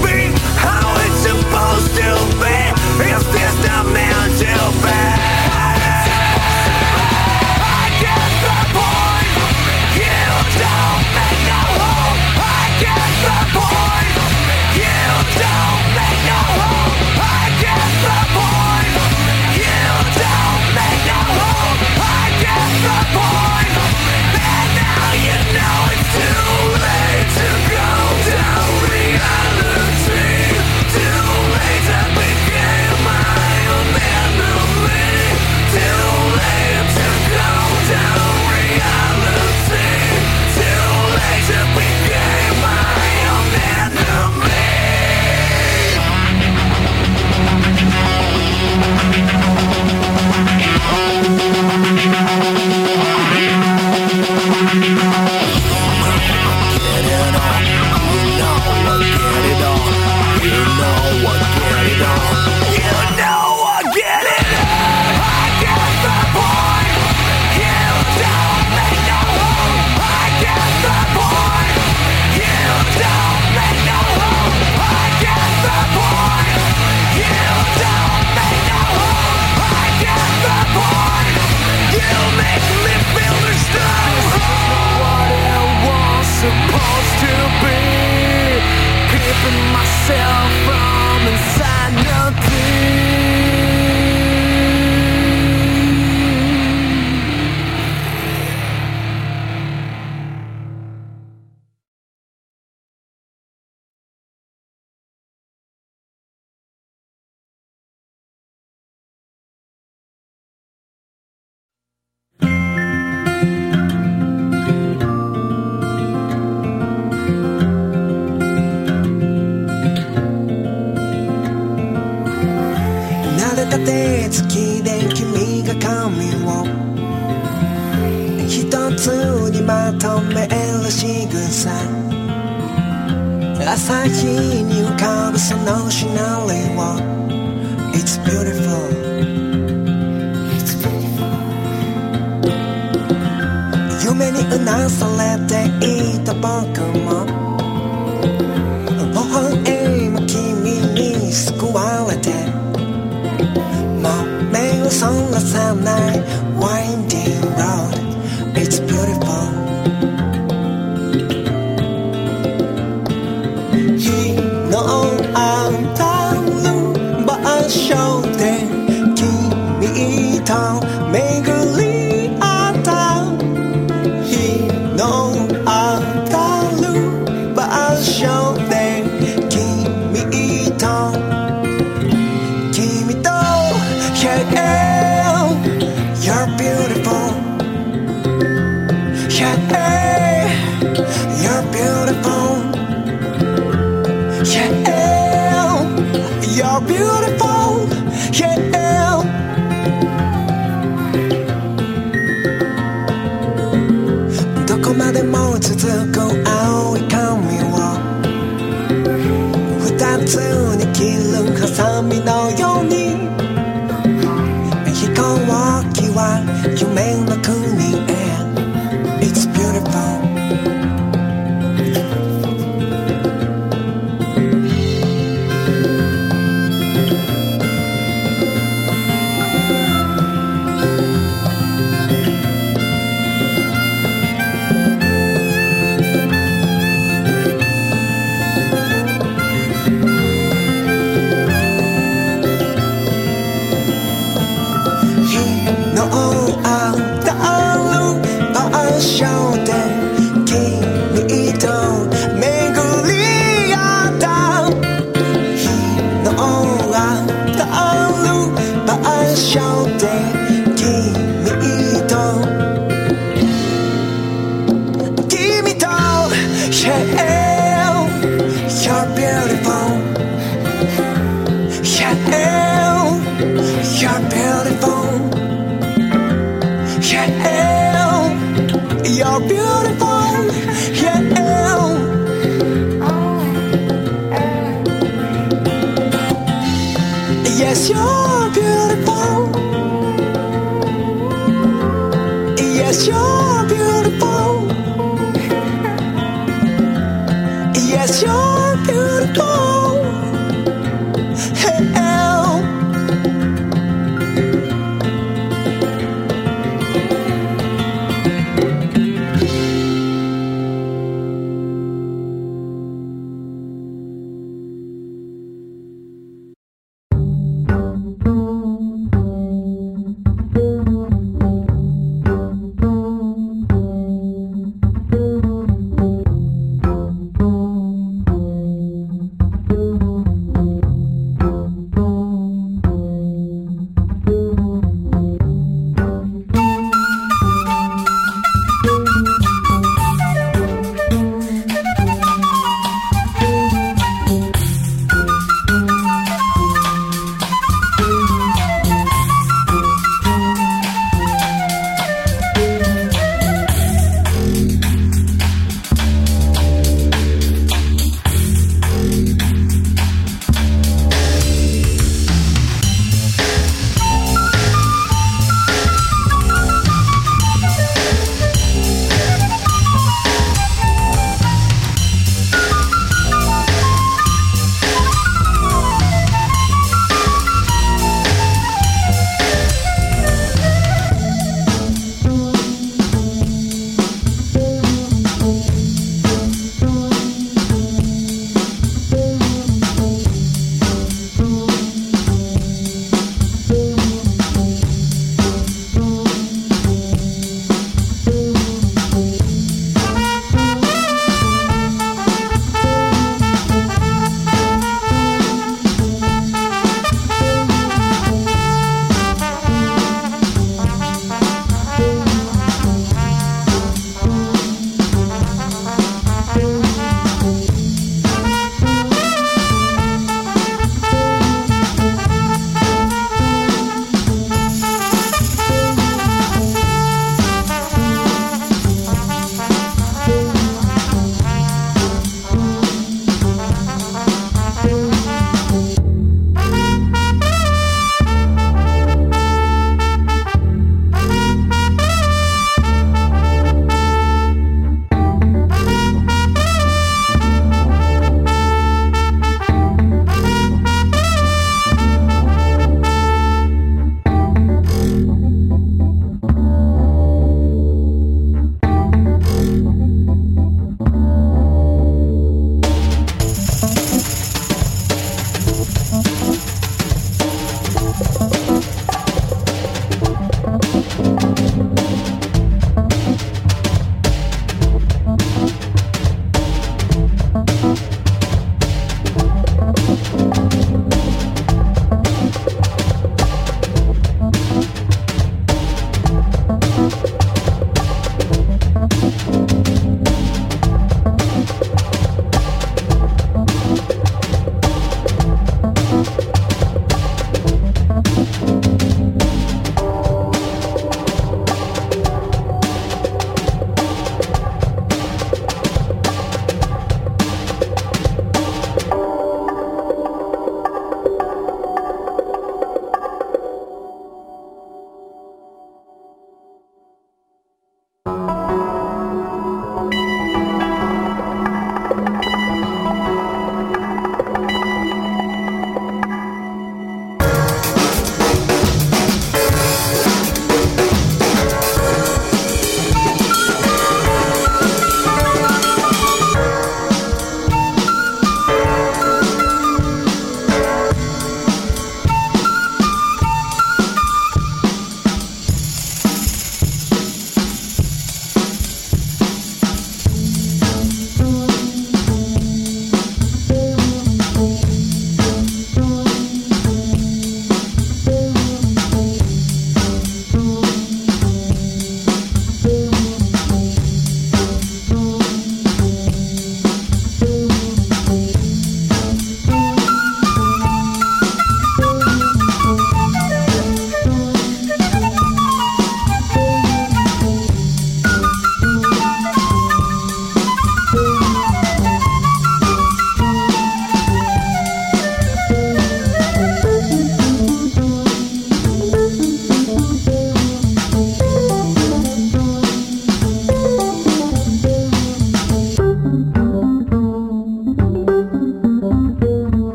be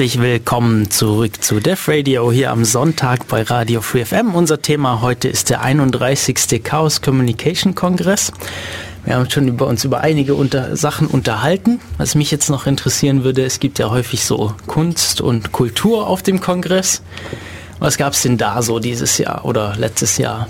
Herzlich willkommen zurück zu Def Radio hier am Sonntag bei Radio Free FM. Unser Thema heute ist der 31. Chaos Communication Kongress. Wir haben schon über uns über einige unter Sachen unterhalten. Was mich jetzt noch interessieren würde, es gibt ja häufig so Kunst und Kultur auf dem Kongress. Was gab es denn da so dieses Jahr oder letztes Jahr?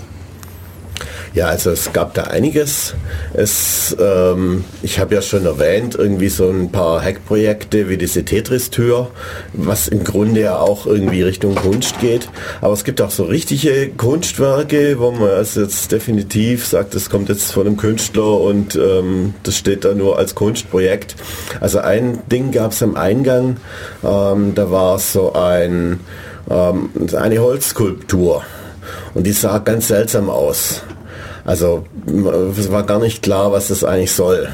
Ja, also es gab da einiges. Es, ähm, ich habe ja schon erwähnt, irgendwie so ein paar Hackprojekte wie diese Tetris-Tür, was im Grunde ja auch irgendwie Richtung Kunst geht. Aber es gibt auch so richtige Kunstwerke, wo man also jetzt definitiv sagt, das kommt jetzt von einem Künstler und ähm, das steht da nur als Kunstprojekt. Also ein Ding gab es am Eingang, ähm, da war so ein, ähm, eine Holzskulptur. Und die sah ganz seltsam aus. Also es war gar nicht klar, was das eigentlich soll.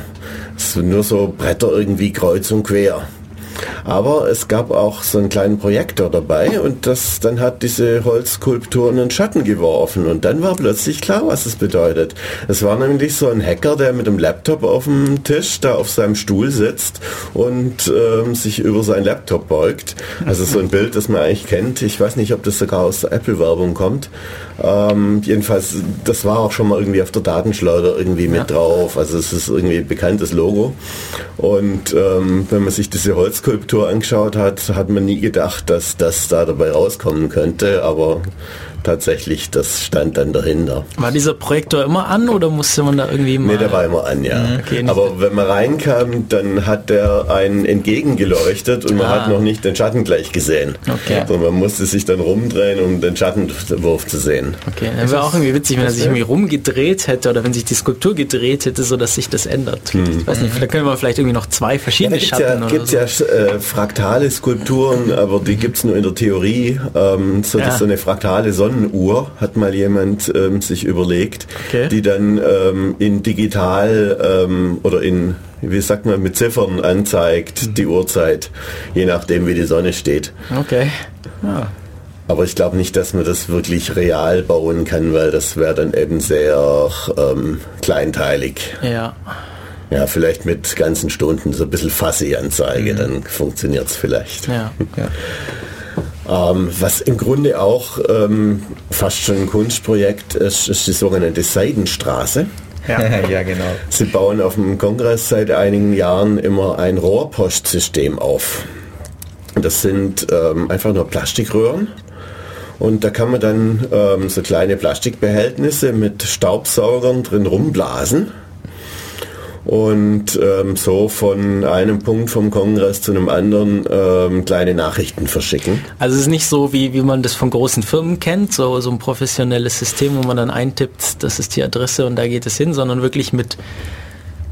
Es sind nur so Bretter irgendwie kreuz und quer. Aber es gab auch so einen kleinen Projektor dabei und das dann hat diese Holzskulptur einen Schatten geworfen und dann war plötzlich klar, was es bedeutet. Es war nämlich so ein Hacker, der mit dem Laptop auf dem Tisch da auf seinem Stuhl sitzt und ähm, sich über seinen Laptop beugt. Also so ein Bild, das man eigentlich kennt. Ich weiß nicht, ob das sogar aus der Apple-Werbung kommt. Ähm, jedenfalls, das war auch schon mal irgendwie auf der Datenschleuder irgendwie mit drauf. Also es ist irgendwie ein bekanntes Logo. Und ähm, wenn man sich diese Holzskulptur angeschaut hat, hat man nie gedacht, dass das da dabei rauskommen könnte. Aber tatsächlich, das stand dann dahinter. War dieser Projektor immer an oder musste man da irgendwie mal... Nee, der war immer an, ja. Mhm, okay, Aber wenn man reinkam, dann hat der einen entgegengeleuchtet und man Ah. hat noch nicht den Schatten gleich gesehen. Okay. Also man musste sich dann rumdrehen, um den Schattenwurf zu sehen. Okay, dann wäre auch irgendwie witzig, wenn er sich irgendwie rumgedreht hätte oder wenn sich die Skulptur gedreht hätte, so dass sich das ändert. Ich weiß nicht, da können wir vielleicht irgendwie noch zwei Ja, verschiedene gibt Schatten ja, oder gibt's so. ja äh, fraktale Skulpturen, aber die gibt es nur in der Theorie. Ähm, so, Ja. so eine fraktale Sonnenuhr hat mal jemand ähm, sich überlegt, Okay. die dann ähm, in digital ähm, oder in, wie sagt man, mit Ziffern anzeigt, die Uhrzeit, je nachdem wie die Sonne steht. Okay. Ja. Aber ich glaube nicht, dass man das wirklich real bauen kann, weil das wäre dann eben sehr ähm, kleinteilig. ja. Ja, vielleicht mit ganzen Stunden so ein bisschen Fassi-Anzeige, dann funktioniert es vielleicht. Ja. Ähm, was im Grunde auch ähm, fast schon ein Kunstprojekt ist, ist die sogenannte Seidenstraße. ja, genau. Sie bauen auf dem Kongress seit einigen Jahren immer ein Rohrpostsystem auf. Das sind ähm, einfach nur Plastikröhren. Und da kann man dann ähm, so kleine Plastikbehältnisse mit Staubsaugern drin rumblasen. Und ähm, so von einem Punkt vom Kongress zu einem anderen ähm, kleine Nachrichten verschicken. Also es ist nicht so, wie, wie man das von großen Firmen kennt, so, so ein professionelles System, wo man dann eintippt, das ist die Adresse und da geht es hin, sondern wirklich mit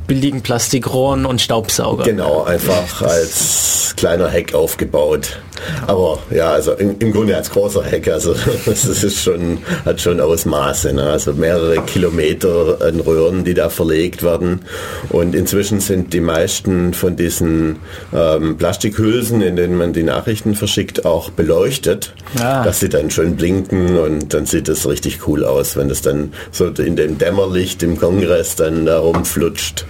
billigen Plastikrohren und Staubsauger. Genau, einfach als kleiner Hack aufgebaut. Aber ja, also im, im Grunde als großer Hack, also das ist schon, hat schon Ausmaße. Ne? Also mehrere Kilometer an Röhren, die da verlegt werden. Und inzwischen sind die meisten von diesen ähm, Plastikhülsen, in denen man die Nachrichten verschickt, auch beleuchtet, Ah. dass sie dann schön blinken und dann sieht das richtig cool aus, wenn das dann so in dem Dämmerlicht im Kongress dann da rumflutscht.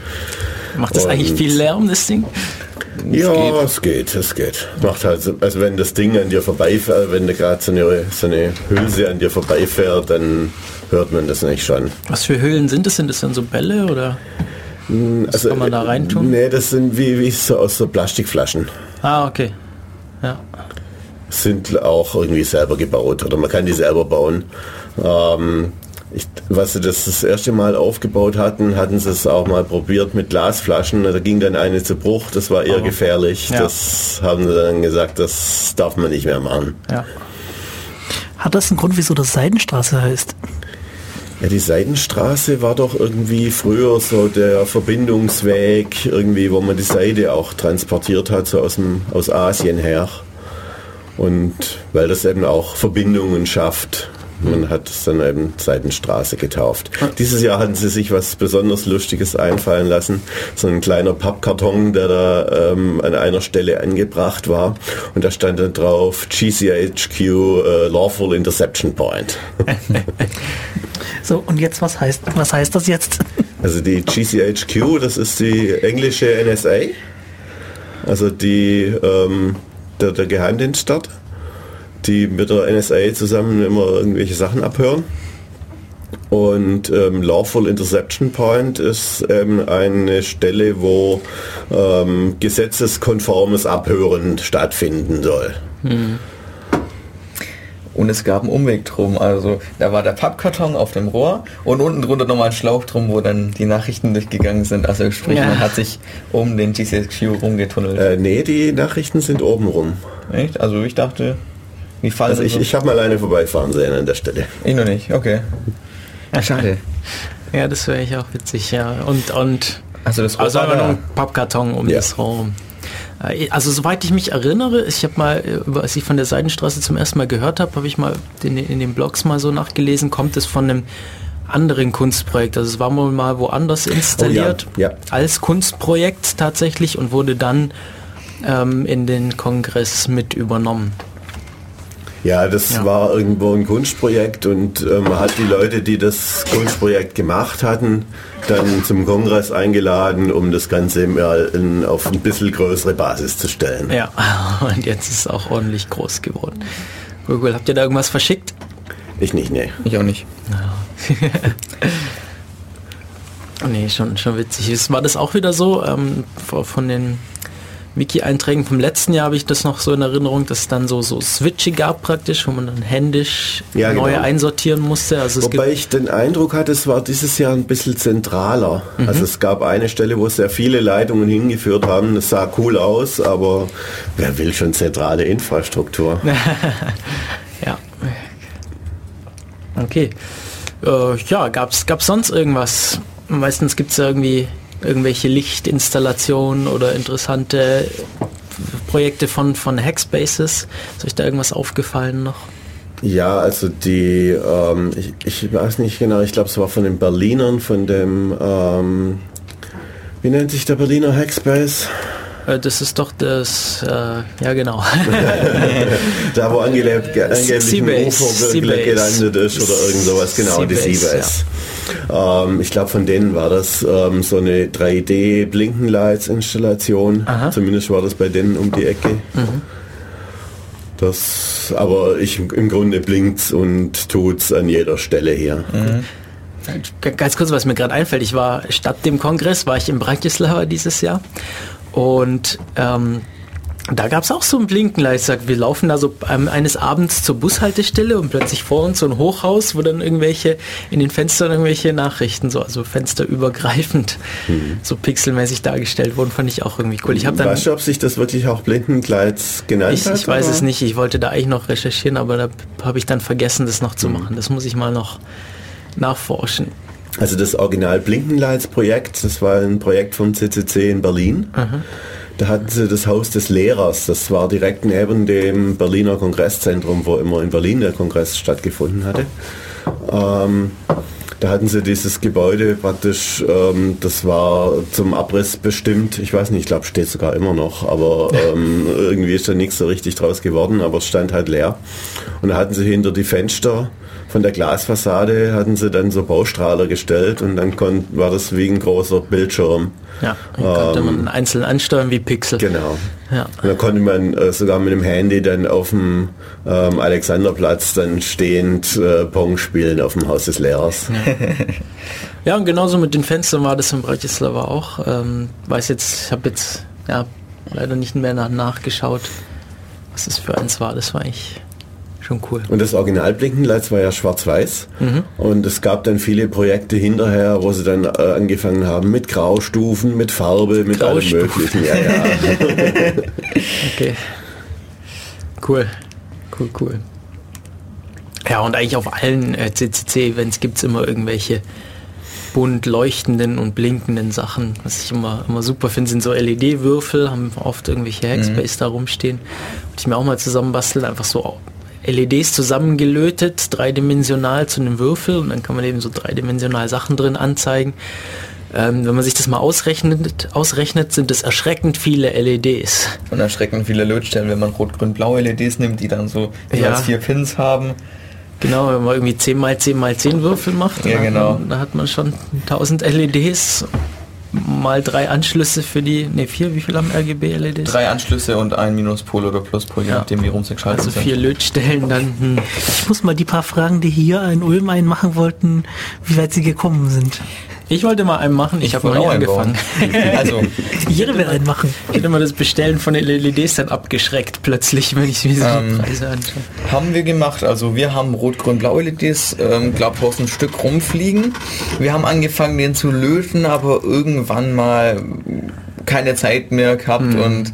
Macht das Und- eigentlich viel Lärm, das Ding? Ja, es geht, es geht. Macht halt, so- also wenn das Ding an dir vorbeifährt, wenn da gerade so eine, so eine Hülse an dir vorbeifährt, dann hört man das nicht schon. Was für Höhlen sind das? Sind das dann so Bälle oder? Was kann man da reintun? Nee, das sind wie, wie so aus so Plastikflaschen. Ah, okay. Ja. Sind auch irgendwie selber gebaut oder man kann die selber bauen. Ähm, ich, was sie das das erste Mal aufgebaut hatten, hatten sie es auch mal probiert mit Glasflaschen. Da ging dann eine zu Bruch, das war eher gefährlich. Ja. Das haben sie dann gesagt, das darf man nicht mehr machen. ja. Hat das einen Grund, wieso das Seidenstraße heißt? Ja, die Seidenstraße war doch irgendwie früher so der Verbindungsweg, irgendwie, wo man die Seide auch transportiert hat, so aus, dem, aus Asien her. Und weil das eben auch Verbindungen schafft Man hat es dann eben Seitenstraße getauft. Dieses Jahr hatten sie sich was besonders Lustiges einfallen lassen. So ein kleiner Pappkarton, der da ähm, an einer Stelle angebracht war. Und da stand dann drauf GCHQ äh, Lawful Interception Point. So, und jetzt, was heißt, was heißt das jetzt? Also die GCHQ, das ist die englische NSA. Also die, ähm, der, der Geheimdienst dort, die mit der NSA zusammen immer irgendwelche Sachen abhören. Und ähm, Lawful Interception Point ist ähm, eine Stelle, wo ähm, gesetzeskonformes Abhören stattfinden soll. Und es gab einen Umweg drum. Also da war der Pappkarton auf dem Rohr und unten drunter nochmal ein Schlauch drum, wo dann die Nachrichten durchgegangen sind. Also sprich, Ja. man hat sich um den GCHQ rumgetunnelt. Äh, nee, die Nachrichten sind oben rum. Echt? Also ich dachte, wie fallen Also ich, so- ich habe mal eine vorbeifahren sehen an der Stelle. ich noch nicht, okay. Schade. Ja, das wäre ich auch witzig, ja. Und, und Also das also war einfach nur ein Pappkarton um Ja. das Raum. Äh, Also soweit ich mich erinnere, ich habe mal, äh, als ich von der Seidenstraße zum ersten Mal gehört habe, habe ich mal in, in den Blogs mal so nachgelesen, kommt es von einem anderen Kunstprojekt. Also es war wohl mal woanders installiert ja. als Kunstprojekt tatsächlich und wurde dann ähm, in den Kongress mit übernommen. Ja, das Ja. war irgendwo ein Kunstprojekt und äh, man hat die Leute, die das Kunstprojekt gemacht hatten, dann zum Kongress eingeladen, um das Ganze mal in, auf ein bisschen größere Basis zu stellen. Ja, und jetzt ist es auch ordentlich groß geworden. Cool, cool. Habt ihr da irgendwas verschickt? Ich nicht, nee. Ich auch nicht. Oh nee, schon, schon witzig. War das auch wieder so? Ähm, von den Wiki-Einträgen vom letzten Jahr habe ich das noch so in Erinnerung, dass es dann so, so Switche gab praktisch, wo man dann händisch Ja, neue genau. einsortieren musste. Also Wobei ich den Eindruck hatte, es war dieses Jahr ein bisschen zentraler. Mhm. Also es gab eine Stelle, wo sehr viele Leitungen hingeführt haben. Das sah cool aus, aber wer will schon zentrale Infrastruktur? ja. Okay. Äh, ja, gab es sonst irgendwas? Meistens gibt es ja irgendwie irgendwelche Lichtinstallationen oder interessante Projekte von, von Hackspaces. Ist euch da irgendwas aufgefallen noch? Ja, also die, ähm, ich, ich weiß nicht genau, ich glaube es war von den Berlinern, von dem, ähm, wie nennt sich der Berliner Hackspace? Äh, Das ist doch das, äh, ja genau. Da wo angeblich ein UFO gelandet ist oder irgend sowas, genau, die Seabase, Seabase. Ähm, ich glaube von denen war das ähm, so eine 3D Blinkenlights Installation, Aha. Mhm. zumindest war das bei denen um die Ecke. Das, aber ich im Grunde blinkt's und tut's an jeder Stelle hier. G- Ganz kurz, was mir gerade einfällt, ich war statt dem Kongress, war ich in Bratislava dieses Jahr und ähm, da gab es auch so ein Blinkenlight. Sagt, Wir laufen da so ähm, eines Abends zur Bushaltestelle und plötzlich vor uns so ein Hochhaus, wo dann irgendwelche in den Fenstern irgendwelche Nachrichten, so also fensterübergreifend, so pixelmäßig dargestellt wurden, fand ich auch irgendwie cool. Ich habe dann Weißt du, ob sich das wirklich auch Blinkenkleids genannt Ich, hat? ich weiß oder? es nicht. Ich wollte da eigentlich noch recherchieren, aber da habe ich dann vergessen, das noch zu machen. Das muss ich mal noch nachforschen. Also das Original Blinkenlights Projekt, das war ein Projekt vom CCC in Berlin. Da hatten sie das Haus des Lehrers, das war direkt neben dem Berliner Kongresszentrum, wo immer in Berlin der Kongress stattgefunden hatte. Ähm, da hatten sie dieses Gebäude praktisch, ähm, das war zum Abriss bestimmt. Ich weiß nicht, ich glaube, steht sogar immer noch, aber ähm, irgendwie ist da nichts so richtig draus geworden, aber es stand halt leer. Und da hatten sie hinter die Fenster von der Glasfassade hatten sie dann so Baustrahler gestellt und dann kon, war das wie ein großer Bildschirm. Ja, dann konnte man einzeln ansteuern wie Pixel. Genau. Ja. Und da konnte man äh, sogar mit dem Handy dann auf dem ähm, Alexanderplatz dann stehend äh, Pong spielen auf dem Haus des Lehrers. ja, und genauso mit den Fenstern war das in Bratislava auch. Ähm, weiß jetzt, ich habe jetzt ja leider nicht mehr nach, nachgeschaut, was das für eins war. Das war eigentlich schon cool. Und das Original Blinkenlights war ja schwarz-weiß. Und es gab dann viele Projekte hinterher, wo sie dann äh, angefangen haben mit Graustufen, mit Farbe, mit allem möglichen. Ja, ja. Okay. Cool. Cool, cool. Ja, und eigentlich auf allen äh, CCC-Events gibt es immer irgendwelche bunt leuchtenden und blinkenden Sachen. Was ich immer, immer super finde, sind so LED-Würfel, haben oft irgendwelche Hackspace da rumstehen. Und ich mir auch mal zusammenbasteln, einfach so LEDs zusammengelötet, dreidimensional zu einem Würfel und dann kann man eben so dreidimensional Sachen drin anzeigen. Ähm, wenn man sich das mal ausrechnet, ausrechnet, sind es erschreckend viele LEDs. Und erschreckend viele Lötstellen, wenn man rot-grün-blaue LEDs nimmt, die dann so jeweils Ja. vier Pins haben. Genau, wenn man irgendwie 10 mal 10 mal 10 Würfel macht, Ja, dann, genau. hat man, da hat man schon 1000 LEDs, mal drei Anschlüsse für die, ne vier, wie viel haben RGB LEDs? Drei Anschlüsse und ein Minuspol oder Pluspol, je Ja. nachdem wie rum geschaltet Also vier Lötstellen, dann hm, Ich muss mal die paar Fragen, die hier in Ulm einen machen wollten, wie weit sie gekommen sind. Ich wollte mal einen machen, ich, habe noch nie angefangen. Also, Jeder will einen machen. Ich hätte immer das Bestellen von den LEDs dann abgeschreckt plötzlich, wenn ich mir so die Ähm, Preise anschaue. haben wir gemacht. Also wir haben rot-grün-blau LEDs, ähm, glaub ein Stück rumfliegen. Wir haben angefangen, den zu löten, aber irgendwann mal keine Zeit mehr gehabt und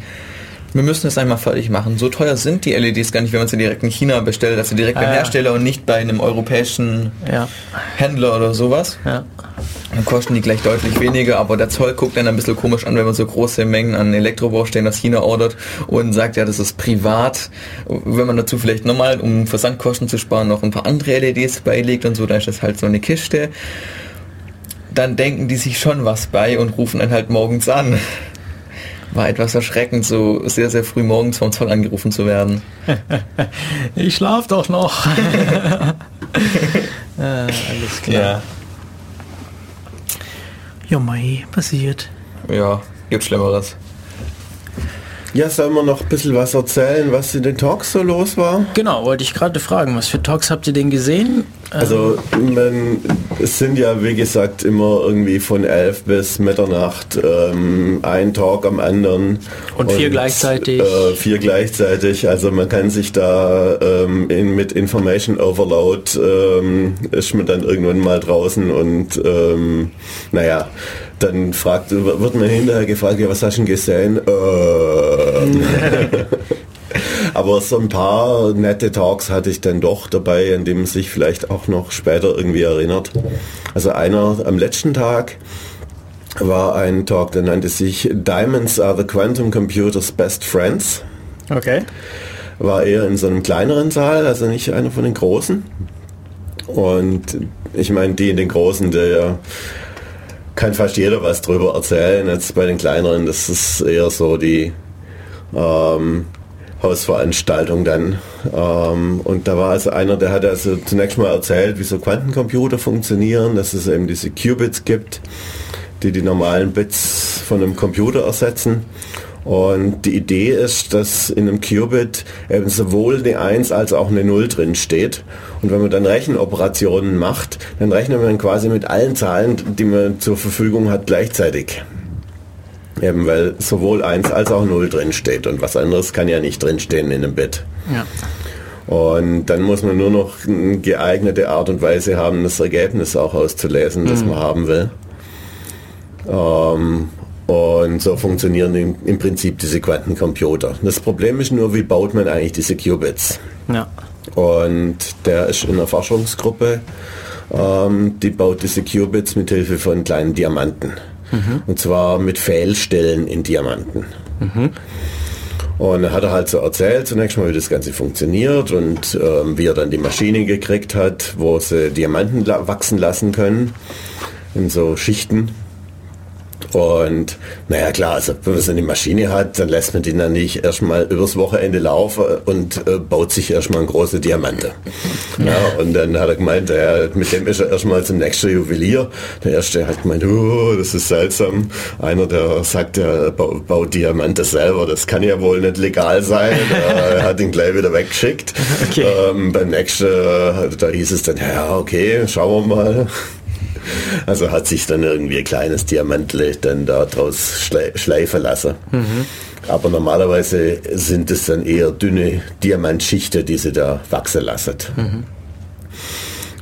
wir müssen es einmal fertig machen. So teuer sind die LEDs gar nicht, wenn man sie direkt in China bestellt, also direkt beim Ah, ja. Hersteller und nicht bei einem europäischen Ja, Händler oder sowas. ja. Dann kosten die gleich deutlich weniger, aber der Zoll guckt dann ein bisschen komisch an, wenn man so große Mengen an Elektrobaustellen aus China ordert und sagt, ja, das ist privat. Wenn man dazu vielleicht nochmal, um Versandkosten zu sparen, noch ein paar andere LEDs beilegt und so, dann ist das halt so eine Kiste. Dann denken die sich schon was bei und rufen dann halt morgens an. War etwas erschreckend, so sehr, sehr früh morgens vom Zoll angerufen zu werden. Ich schlaf doch noch. äh, alles klar. Ja, mei, passiert. ja, gibt Schlimmeres. Ja, sollen wir noch ein bisschen was erzählen, was in den Talks so los war? Genau, wollte ich gerade fragen, was für Talks habt ihr denn gesehen? Also man, es sind ja wie gesagt immer irgendwie von 11 bis Mitternacht ähm, ein Talk am anderen. Und vier gleichzeitig. Äh, vier gleichzeitig. Also man kann sich da ähm, in, mit Information Overload ähm, ist man dann irgendwann mal draußen und ähm, naja, dann fragt, wird man hinterher gefragt, ja was hast du denn gesehen? Ähm, aber so ein paar nette Talks hatte ich dann doch dabei, an dem man sich vielleicht auch noch später irgendwie erinnert. Also einer am letzten Tag war ein Talk, der nannte sich Diamonds are the Quantum Computer's Best Friends. Okay. War eher in so einem kleineren Saal, also nicht einer von den großen. Und ich meine, die in den großen, der kann fast jeder was drüber erzählen. Jetzt bei den kleineren, das ist eher so die ähm, Hausveranstaltung dann. Ähm, und da war also einer, der hat also zunächst mal erzählt, wie so Quantencomputer funktionieren, dass es eben diese Qubits gibt, die die normalen Bits von einem Computer ersetzen. Und die Idee ist, dass in einem Qubit eben sowohl eine 1 als auch eine 0 drin steht. Und wenn man dann Rechenoperationen macht, dann rechnet man quasi mit allen Zahlen, die man zur Verfügung hat, gleichzeitig. Eben weil sowohl 1 als auch 0 drin steht. Und was anderes kann ja nicht drinstehen in einem Bit. Ja. Und dann muss man nur noch eine geeignete Art und Weise haben, das Ergebnis auch auszulesen, das man haben will. Ähm, und so funktionieren im, im Prinzip diese Quantencomputer. Das Problem ist nur, wie baut man eigentlich diese Qubits? Ja. Und der ist in einer Forschungsgruppe, ähm, die baut diese Qubits mit Hilfe von kleinen Diamanten. Und zwar mit Fehlstellen in Diamanten. Und dann hat er halt so erzählt, zunächst mal, wie das Ganze funktioniert und ähm, wie er dann die Maschine gekriegt hat, wo sie Diamanten la wachsen lassen können in so Schichten. Und naja klar, also wenn man so eine Maschine hat, dann lässt man die dann nicht erstmal übers Wochenende laufen und äh, baut sich erstmal eine große Diamante. Ja, und dann hat er gemeint, ja, mit dem ist er erstmal zum nächsten Juwelier. Der erste hat gemeint, oh, das ist seltsam. Einer, der sagt, er bau- baut Diamante selber, das kann ja wohl nicht legal sein. Er hat ihn gleich wieder weggeschickt. Okay. Ähm, beim nächsten, da hieß es dann, ja, okay, schauen wir mal. Also hat sich dann irgendwie ein kleines Diamantle dann da draus schle schleifen lassen. Aber normalerweise sind es dann eher dünne Diamantschichten, die sie da wachsen lassen.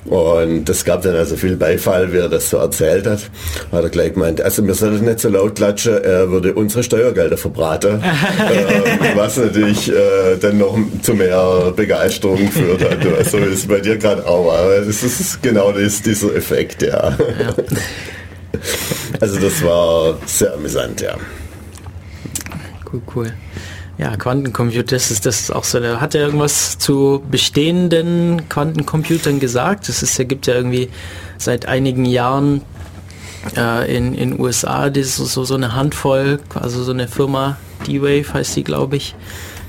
Und das gab dann also viel Beifall, wie er das so erzählt hat. Hat er gleich gemeint, also wir sollten nicht so laut klatschen, er würde unsere Steuergelder verbraten. ähm, was natürlich äh, dann noch zu mehr Begeisterung geführt hat. So ist es bei dir gerade auch. Aber das ist genau das, dieser Effekt, ja. Also das war sehr amüsant, ja. Cool, cool. Ja, Quantencomputer, das ist, das ist auch so. Hat ja irgendwas zu bestehenden Quantencomputern gesagt. Es gibt ja irgendwie seit einigen Jahren äh, in in USA das so, so eine Handvoll, also so eine Firma, D-Wave heißt die, glaube ich,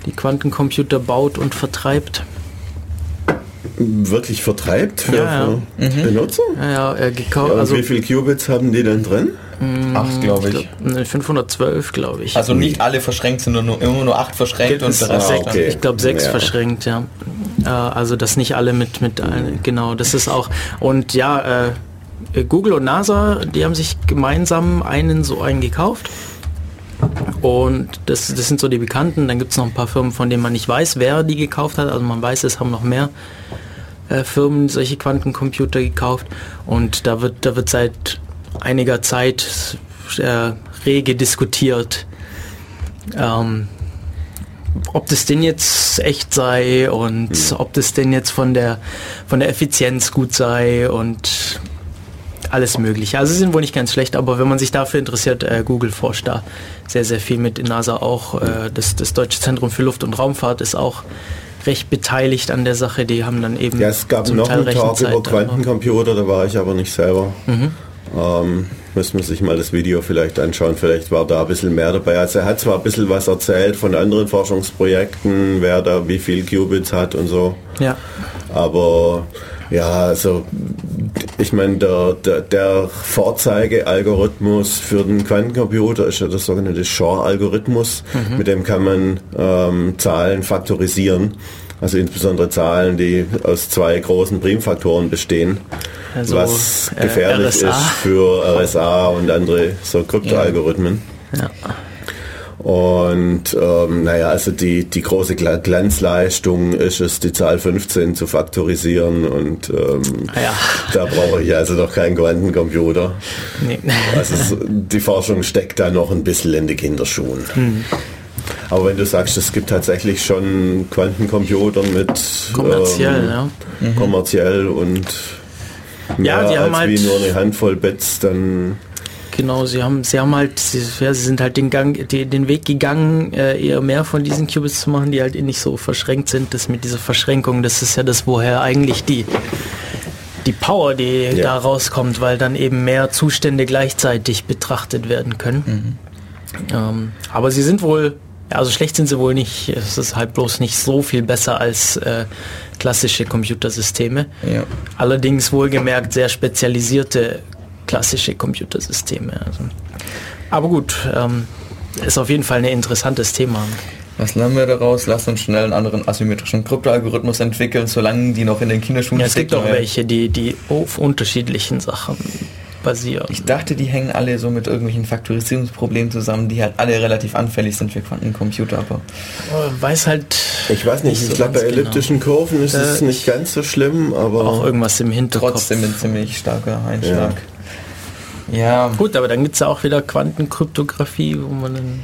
die Quantencomputer baut und vertreibt. Wirklich vertreibt für, Ja, ja. für Benutzer? Ja, ja, gekauft, also wie viele Qubits haben die denn drin? Acht, glaube ich. glaub, 512, glaube ich. Also nicht alle verschränkt, sondern nur, immer nur acht verschränkt und der Rest ah, okay. Ich glaube sechs Ja. verschränkt, ja. Äh, also das nicht alle mit mit ein- genau, das ist auch und ja, äh, Google und NASA, die haben sich gemeinsam einen so einen gekauft. Und das, das sind so die Bekannten. Dann gibt es noch ein paar Firmen, von denen man nicht weiß, wer die gekauft hat. Also man weiß, es haben noch mehr äh, Firmen solche Quantencomputer gekauft. Und da wird, da wird seit einiger Zeit äh, rege diskutiert, ähm, ob das denn jetzt echt sei und ob das denn jetzt von der von der Effizienz gut sei und alles mögliche. Also sie sind wohl nicht ganz schlecht, aber wenn man sich dafür interessiert, äh, Google forscht da sehr, sehr viel mit in NASA auch. Äh, das, das Deutsche Zentrum für Luft- und Raumfahrt ist auch recht beteiligt an der Sache. Die haben dann eben Ja, es gab zum noch Teil einen Talk über Quantencomputer, da war ich aber nicht selber. Ähm, müssen wir sich mal das Video vielleicht anschauen. Vielleicht war da ein bisschen mehr dabei. Also er hat zwar ein bisschen was erzählt von anderen Forschungsprojekten, wer da wie viel Qubits hat und so. Ja. Aber ja, also ich meine, der, der, der Vorzeigealgorithmus für den Quantencomputer ist ja das sogenannte Shor-Algorithmus. Mit dem kann man ähm, Zahlen faktorisieren. Also insbesondere Zahlen, die aus zwei großen Primfaktoren bestehen. Also, was äh, gefährlich RSA. ist für RSA und andere so Kryptoalgorithmen. Ja. Und ähm, naja, also die, die große Gla- Glanzleistung ist es, die Zahl 15 zu faktorisieren und ähm, Ah ja. da brauche ich also noch keinen Quantencomputer. Nee. Also es, die Forschung steckt da noch ein bisschen in die Kinderschuhen. Hm. Aber wenn du sagst, es gibt tatsächlich schon Quantencomputer mit Kommerziell, ähm, ja. kommerziell und Ja, mehr die haben als halt- wie nur eine Handvoll Bits, dann Genau, sie haben, sie haben halt, sie, ja, sie sind halt den Gang, die, den Weg gegangen, äh, eher mehr von diesen Qubits zu machen, die halt eh nicht so verschränkt sind. Das mit dieser Verschränkung, das ist ja das, woher eigentlich die die Power, die Ja. da rauskommt, weil dann eben mehr Zustände gleichzeitig betrachtet werden können. Ähm, aber sie sind wohl, ja, also schlecht sind sie wohl nicht. Es ist halt bloß nicht so viel besser als äh, klassische Computersysteme. Ja. Allerdings wohlgemerkt sehr spezialisierte klassische Computersysteme. Also. Aber gut, ähm, ist auf jeden Fall ein interessantes Thema. Was lernen wir daraus? Lass uns schnell einen anderen asymmetrischen Kryptoalgorithmus entwickeln, solange die noch in den Kinderschuhen Ja, es gibt auch welche, die, die auf unterschiedlichen Sachen basieren. Ich dachte, die hängen alle so mit irgendwelchen Faktorisierungsproblemen zusammen, die halt alle relativ anfällig sind für Quantencomputer, aber Weiß halt ich weiß nicht, Nicht ich so glaube bei genau. elliptischen Kurven ist es Äh, nicht ganz so schlimm, aber auch irgendwas im Hinterkopf. trotzdem ein ziemlich starker Einschlag. Ja, Gut, aber dann gibt es ja auch wieder Quantenkryptographie, wo man dann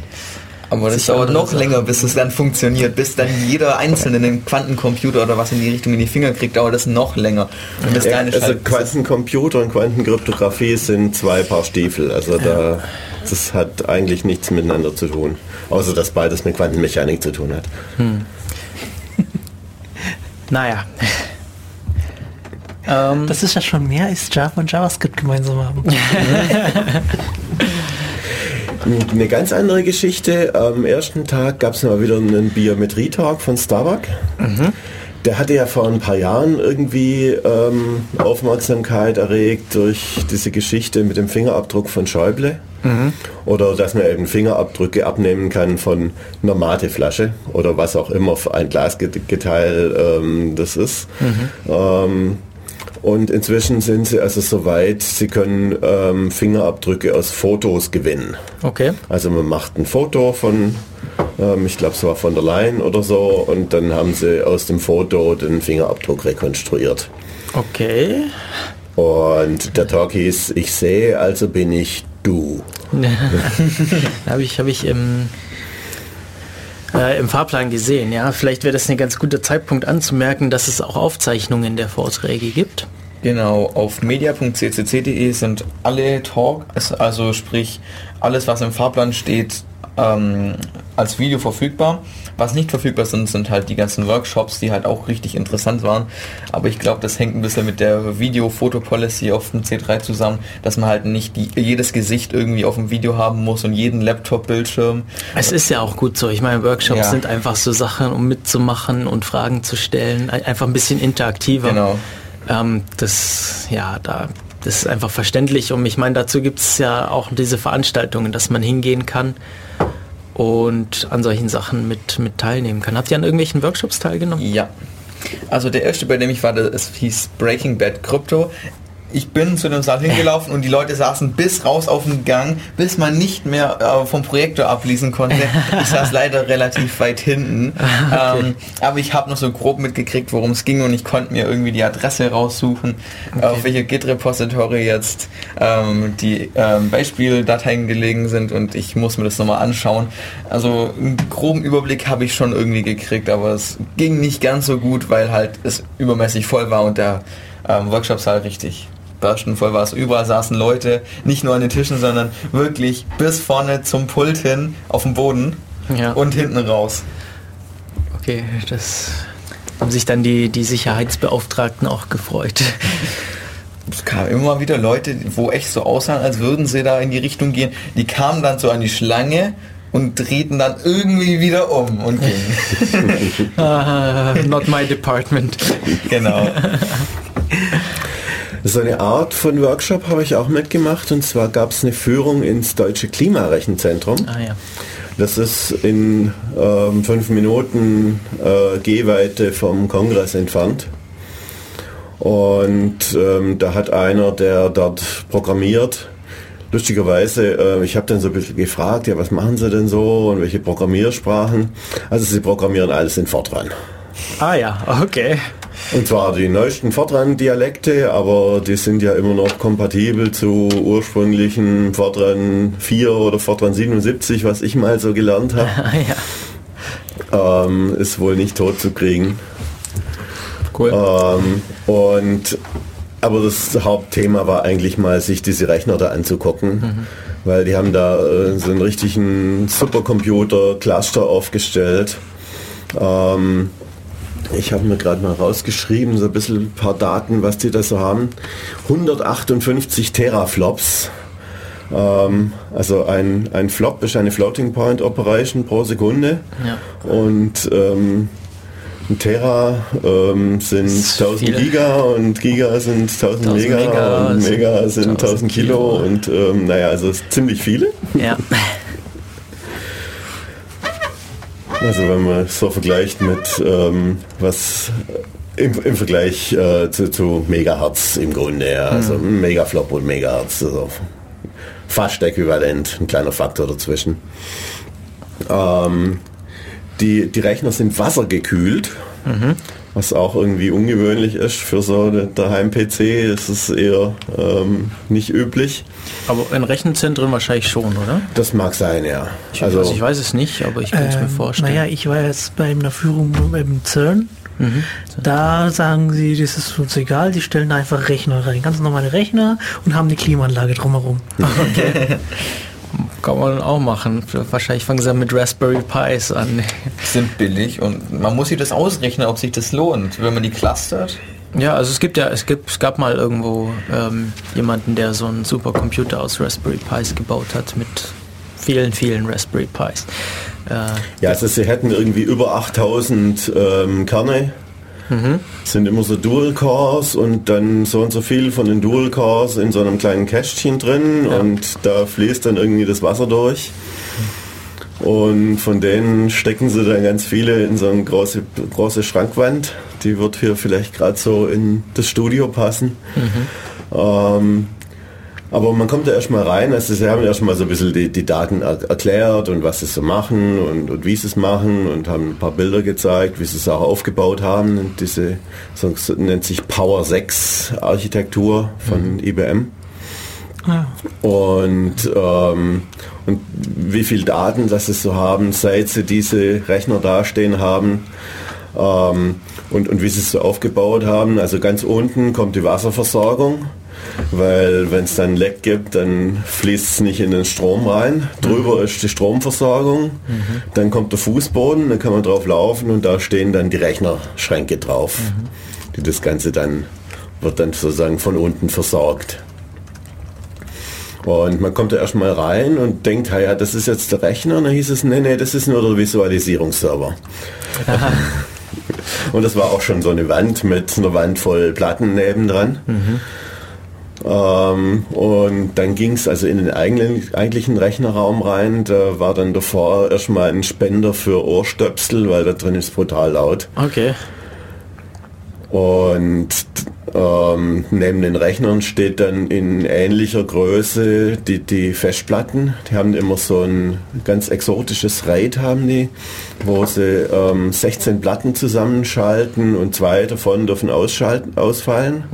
aber das dauert noch Sachen- länger, bis es dann funktioniert. Bis dann jeder Einzelne einen Quantencomputer oder was in die Richtung in die Finger kriegt, dauert das noch länger. Und bis Ja, also Quantencomputer und Quantenkryptographie sind zwei Paar Stiefel. Also da das hat eigentlich nichts miteinander zu tun. Außer dass beides mit Quantenmechanik zu tun hat. Naja. ähm, Das ist ja schon mehr als Java und JavaScript gemeinsam haben. Eine ganz andere Geschichte. Am ersten Tag gab es mal wieder einen Biometrie-Talk von Starbuck. Der hatte ja vor ein paar Jahren irgendwie ähm, Aufmerksamkeit erregt durch diese Geschichte mit dem Fingerabdruck von Schäuble. Oder dass man eben Fingerabdrücke abnehmen kann von einer Mateflasche oder was auch immer für ein Glasgeteil ähm, das ist. Ähm, und inzwischen sind sie also so weit, sie können ähm, Fingerabdrücke aus Fotos gewinnen. okay. Also man macht ein Foto von, ähm, ich glaube es war von der Leyen oder so, und dann haben sie aus dem Foto den Fingerabdruck rekonstruiert. Okay. Und der Talk hieß, ich sehe, also bin ich du. habe ich, hab ich im, äh, im Fahrplan gesehen. Ja, vielleicht wäre das ein ganz guter Zeitpunkt anzumerken, dass es auch Aufzeichnungen der Vorträge gibt. Genau, auf media.ccc.de sind alle Talks, also sprich alles, was im Fahrplan steht, ähm, als Video verfügbar. Was nicht verfügbar sind, sind halt die ganzen Workshops, die halt auch richtig interessant waren. Aber ich glaube, das hängt ein bisschen mit der Video-Foto-Policy auf dem C3 zusammen, dass man halt nicht die, jedes Gesicht irgendwie auf dem Video haben muss und jeden Laptop-Bildschirm. Es ist ja auch gut so. Ich meine, Workshops Ja. sind einfach so Sachen, um mitzumachen und Fragen zu stellen. Ein- Einfach ein bisschen interaktiver. Genau. Ähm, das, ja, da, das ist einfach verständlich. Und ich meine, dazu gibt es ja auch diese Veranstaltungen, dass man hingehen kann und an solchen Sachen mit, mit teilnehmen kann. Habt ihr an irgendwelchen Workshops teilgenommen? Ja. Also der erste, bei dem ich war, das hieß Breaking Bad Crypto. Ich bin zu dem Saal hingelaufen und die Leute saßen bis raus auf den Gang, bis man nicht mehr äh, vom Projektor ablesen konnte. Ich saß leider relativ weit hinten. ähm, aber ich habe noch so grob mitgekriegt, worum es ging und ich konnte mir irgendwie die Adresse raussuchen, auf welche Git-Repository jetzt ähm, die ähm, Beispieldateien gelegen sind und ich muss mir das nochmal anschauen. Also einen groben Überblick habe ich schon irgendwie gekriegt, aber es ging nicht ganz so gut, weil halt es übermäßig voll war und der ähm, Workshop-Saal richtig bersten voll war. Es überall saßen Leute, nicht nur an den Tischen, sondern wirklich bis vorne zum Pult hin auf dem Boden Ja. und hinten raus. Okay, das haben sich dann die, die Sicherheitsbeauftragten auch gefreut. Es kamen immer wieder Leute, wo echt so aussahen, als würden sie da in die Richtung gehen. Die kamen dann so an die Schlange und drehten dann irgendwie wieder um und gingen. Ah, not my department. genau. So eine Art von Workshop habe ich auch mitgemacht und zwar gab es eine Führung ins Deutsche Klimarechenzentrum. Ah ja. Das ist in ähm, fünf Minuten äh, Gehweite vom Kongress entfernt. Und ähm, da hat einer, der dort programmiert, lustigerweise, äh, ich habe dann so ein bisschen gefragt, ja, was machen sie denn so und welche Programmiersprachen? Also sie programmieren alles in Fortran. Ah ja, okay. Und zwar die neuesten Fortran-Dialekte, aber die sind ja immer noch kompatibel zu ursprünglichen Fortran 4 oder Fortran 77, was ich mal so gelernt habe. Ja. ähm, ist wohl nicht tot zu kriegen. Cool. Ähm, und aber das Hauptthema war eigentlich mal, sich diese Rechner da anzugucken, weil die haben da äh, so einen richtigen Supercomputer-Cluster aufgestellt. Ähm, ich habe mir gerade mal rausgeschrieben, so ein bisschen ein paar Daten, was die da so haben. 158 Teraflops. Ähm, also ein, ein Flop ist eine Floating Point Operation pro Sekunde. Ja. Und ähm, ein Tera ähm, sind ist 1000 viel. Giga und Giga sind 1000 1000 Mega, Mega und Mega sind 1000 1000 Kilo Kilo. und ähm, naja, also ziemlich viele. Ja. Also wenn man so vergleicht mit ähm, was im, im Vergleich äh, zu, zu Megahertz im Grunde, ja. also ein Megaflop und Megahertz, also fast äquivalent, ein kleiner Faktor dazwischen. Ähm, die, die Rechner sind wassergekühlt, was auch irgendwie ungewöhnlich ist für so Daheim-PC, ist es eher ähm, nicht üblich. Aber in Rechenzentren wahrscheinlich schon, oder? Das mag sein, ja. Ich, also, ich weiß es nicht, aber ich kann es mir Ähm, vorstellen. Naja, ich war jetzt bei einer Führung beim CERN. Mhm. Da sagen sie, das ist uns egal, die stellen da einfach Rechner rein, ganz normale Rechner und haben eine Klimaanlage drumherum. Kann man auch machen. Wahrscheinlich fangen sie mit Raspberry Pis an. Sind billig und man muss sich das ausrechnen, ob sich das lohnt, wenn man die clustert. Ja, also es gibt ja, es gibt, es gab mal irgendwo ähm, jemanden, der so einen Supercomputer aus Raspberry Pis gebaut hat mit vielen, vielen Raspberry Pis. Äh, Ja, also sie hätten irgendwie über 8000 ähm, Kerne. Sind immer so Dual Cores und dann so und so viel von den Dual Cores in so einem kleinen Kästchen drin Ja. und da fließt dann irgendwie das Wasser durch. Und von denen stecken sie dann ganz viele in so eine große, große Schrankwand. Die wird hier vielleicht gerade so in das Studio passen. Ähm, aber man kommt da erstmal rein, also sie haben erstmal so ein bisschen die, die Daten er erklärt und was sie so machen und, und wie sie es machen und haben ein paar Bilder gezeigt, wie sie es auch aufgebaut haben. Und diese so, nennt sich Power 6 Architektur von IBM. Ja. Und, ähm, und wie viel Daten das sie so haben, seit sie diese Rechner dastehen haben. Ähm, Und, und wie sie es so aufgebaut haben, also ganz unten kommt die Wasserversorgung, weil wenn es dann Leck gibt, dann fließt es nicht in den Strom rein. Drüber ist die Stromversorgung, dann kommt der Fußboden, dann kann man drauf laufen und da stehen dann die Rechnerschränke drauf, die das Ganze dann wird dann sozusagen von unten versorgt. Und man kommt da erstmal rein und denkt, ja, das ist jetzt der Rechner. Und dann hieß es, nee, nee, das ist nur der Visualisierungsserver. und das war auch schon so eine Wand mit einer Wand voll Platten nebendran. Ähm, und dann ging es also in den eigentlichen Rechnerraum rein. Da war dann davor erstmal ein Spender für Ohrstöpsel, weil da drin ist brutal laut. Okay. Und ähm, neben den Rechnern steht dann in ähnlicher Größe die, die Festplatten. Die haben immer so ein ganz exotisches RAID haben die, wo sie ähm, 16 Platten zusammenschalten und zwei davon dürfen ausschalten, ausfallen.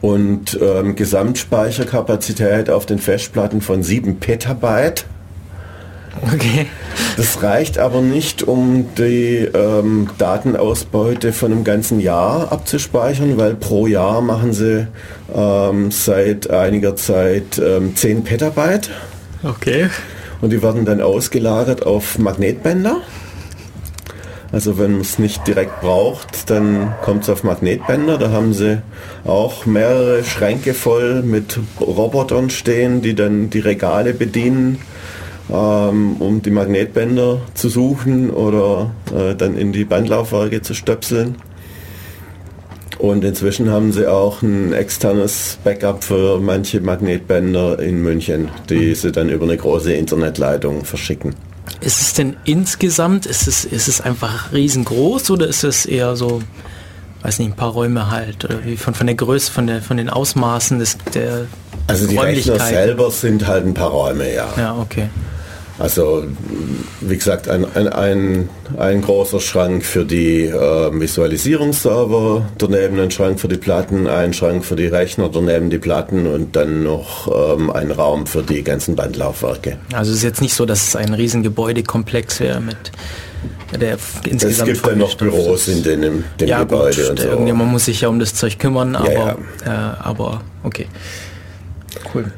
Und ähm, Gesamtspeicherkapazität auf den Festplatten von 7 Petabyte. Okay. Das reicht aber nicht, um die ähm, Datenausbeute von einem ganzen Jahr abzuspeichern, weil pro Jahr machen sie ähm, seit einiger Zeit ähm, 10 Petabyte Okay. und die werden dann ausgelagert auf Magnetbänder. Also wenn man es nicht direkt braucht, dann kommt es auf Magnetbänder. Da haben sie auch mehrere Schränke voll mit Robotern stehen, die dann die Regale bedienen, ähm, um die Magnetbänder zu suchen oder äh, dann in die Bandlaufwerke zu stöpseln. Und inzwischen haben sie auch ein externes Backup für manche Magnetbänder in München, die sie dann über eine große Internetleitung verschicken. Ist es denn insgesamt, ist es, ist es einfach riesengroß oder ist es eher so, weiß nicht, ein paar Räume halt? Oder wie von, von der Größe, von, der, von den Ausmaßen des, der Also die Rechner selber sind halt ein paar Räume, ja. Ja, okay. Also wie gesagt, ein, ein, ein, ein großer Schrank für die äh, Visualisierungsserver, daneben ein Schrank für die Platten, ein Schrank für die Rechner, daneben die Platten und dann noch ähm, ein Raum für die ganzen Bandlaufwerke. Also es ist jetzt nicht so, dass es ein riesen Gebäudekomplex wäre mit der f- Es insgesamt gibt dann noch Büros in dem, dem ja, Gebäude gut, und so. irgendjemand muss sich ja um das Zeug kümmern, aber, Ja, Äh, aber okay. Cool.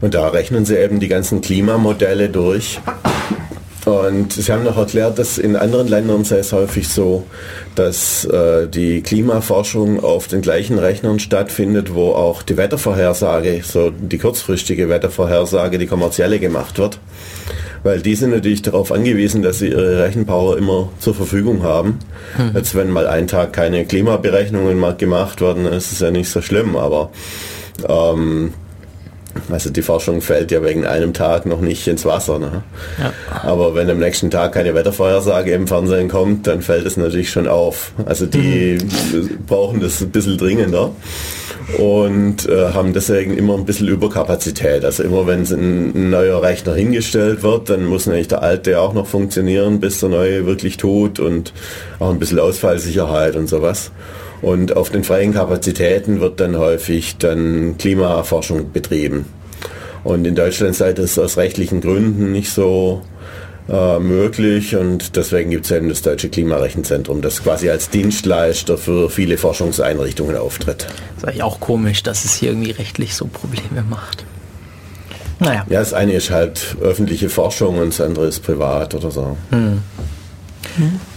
Und da rechnen sie eben die ganzen Klimamodelle durch. Und sie haben noch erklärt, dass in anderen Ländern sei es häufig so, dass äh, die Klimaforschung auf den gleichen Rechnern stattfindet, wo auch die Wettervorhersage, so die kurzfristige Wettervorhersage, die kommerzielle gemacht wird. Weil die sind natürlich darauf angewiesen, dass sie ihre Rechenpower immer zur Verfügung haben. Jetzt wenn mal ein Tag keine Klimaberechnungen gemacht werden, dann ist es ja nicht so schlimm, aber ähm, also die Forschung fällt ja wegen einem Tag noch nicht ins Wasser. Ne? Ja. Aber wenn am nächsten Tag keine Wettervorhersage im Fernsehen kommt, dann fällt es natürlich schon auf. Also die brauchen das ein bisschen dringender und äh, haben deswegen immer ein bisschen Überkapazität. Also immer wenn ein, neuer Rechner hingestellt wird, dann muss natürlich der alte auch noch funktionieren, bis der neue wirklich tut und auch ein bisschen Ausfallsicherheit und sowas. Und auf den freien Kapazitäten wird dann häufig dann Klimaforschung betrieben. Und in Deutschland sei das aus rechtlichen Gründen nicht so äh, möglich und deswegen gibt es eben das Deutsche Klimarechenzentrum, das quasi als Dienstleister für viele Forschungseinrichtungen auftritt. Ist eigentlich auch komisch, dass es hier irgendwie rechtlich so Probleme macht. Naja. Ja, das eine ist halt öffentliche Forschung und das andere ist privat oder so.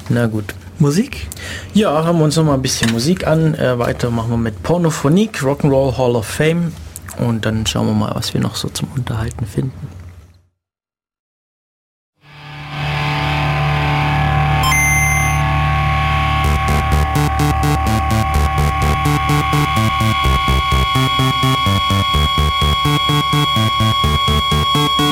Na gut. Musik? Ja, haben wir uns noch mal ein bisschen Musik an. Äh, weiter machen wir mit Pornophonik, Rock'n'Roll Hall of Fame. Und dann schauen wir mal, was wir noch so zum Unterhalten finden. Thank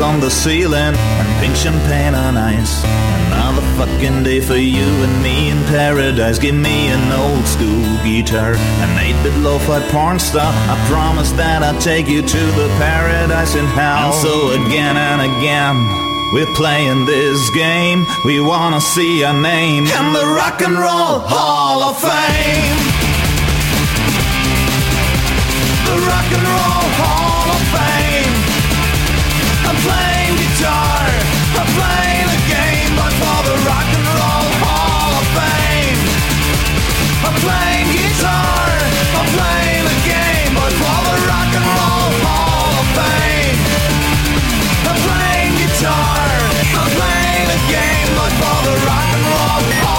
on the ceiling and pink champagne on ice. Another fucking day for you and me in paradise. Give me an old school guitar, an 8-bit lo-fi porn star. I promise that I'll take you to the paradise in hell. And so again and again. We're playing this game. We wanna see our name in the Rock and Roll Hall of Fame. The Rock and Roll Hall of Fame. The Rock and Roll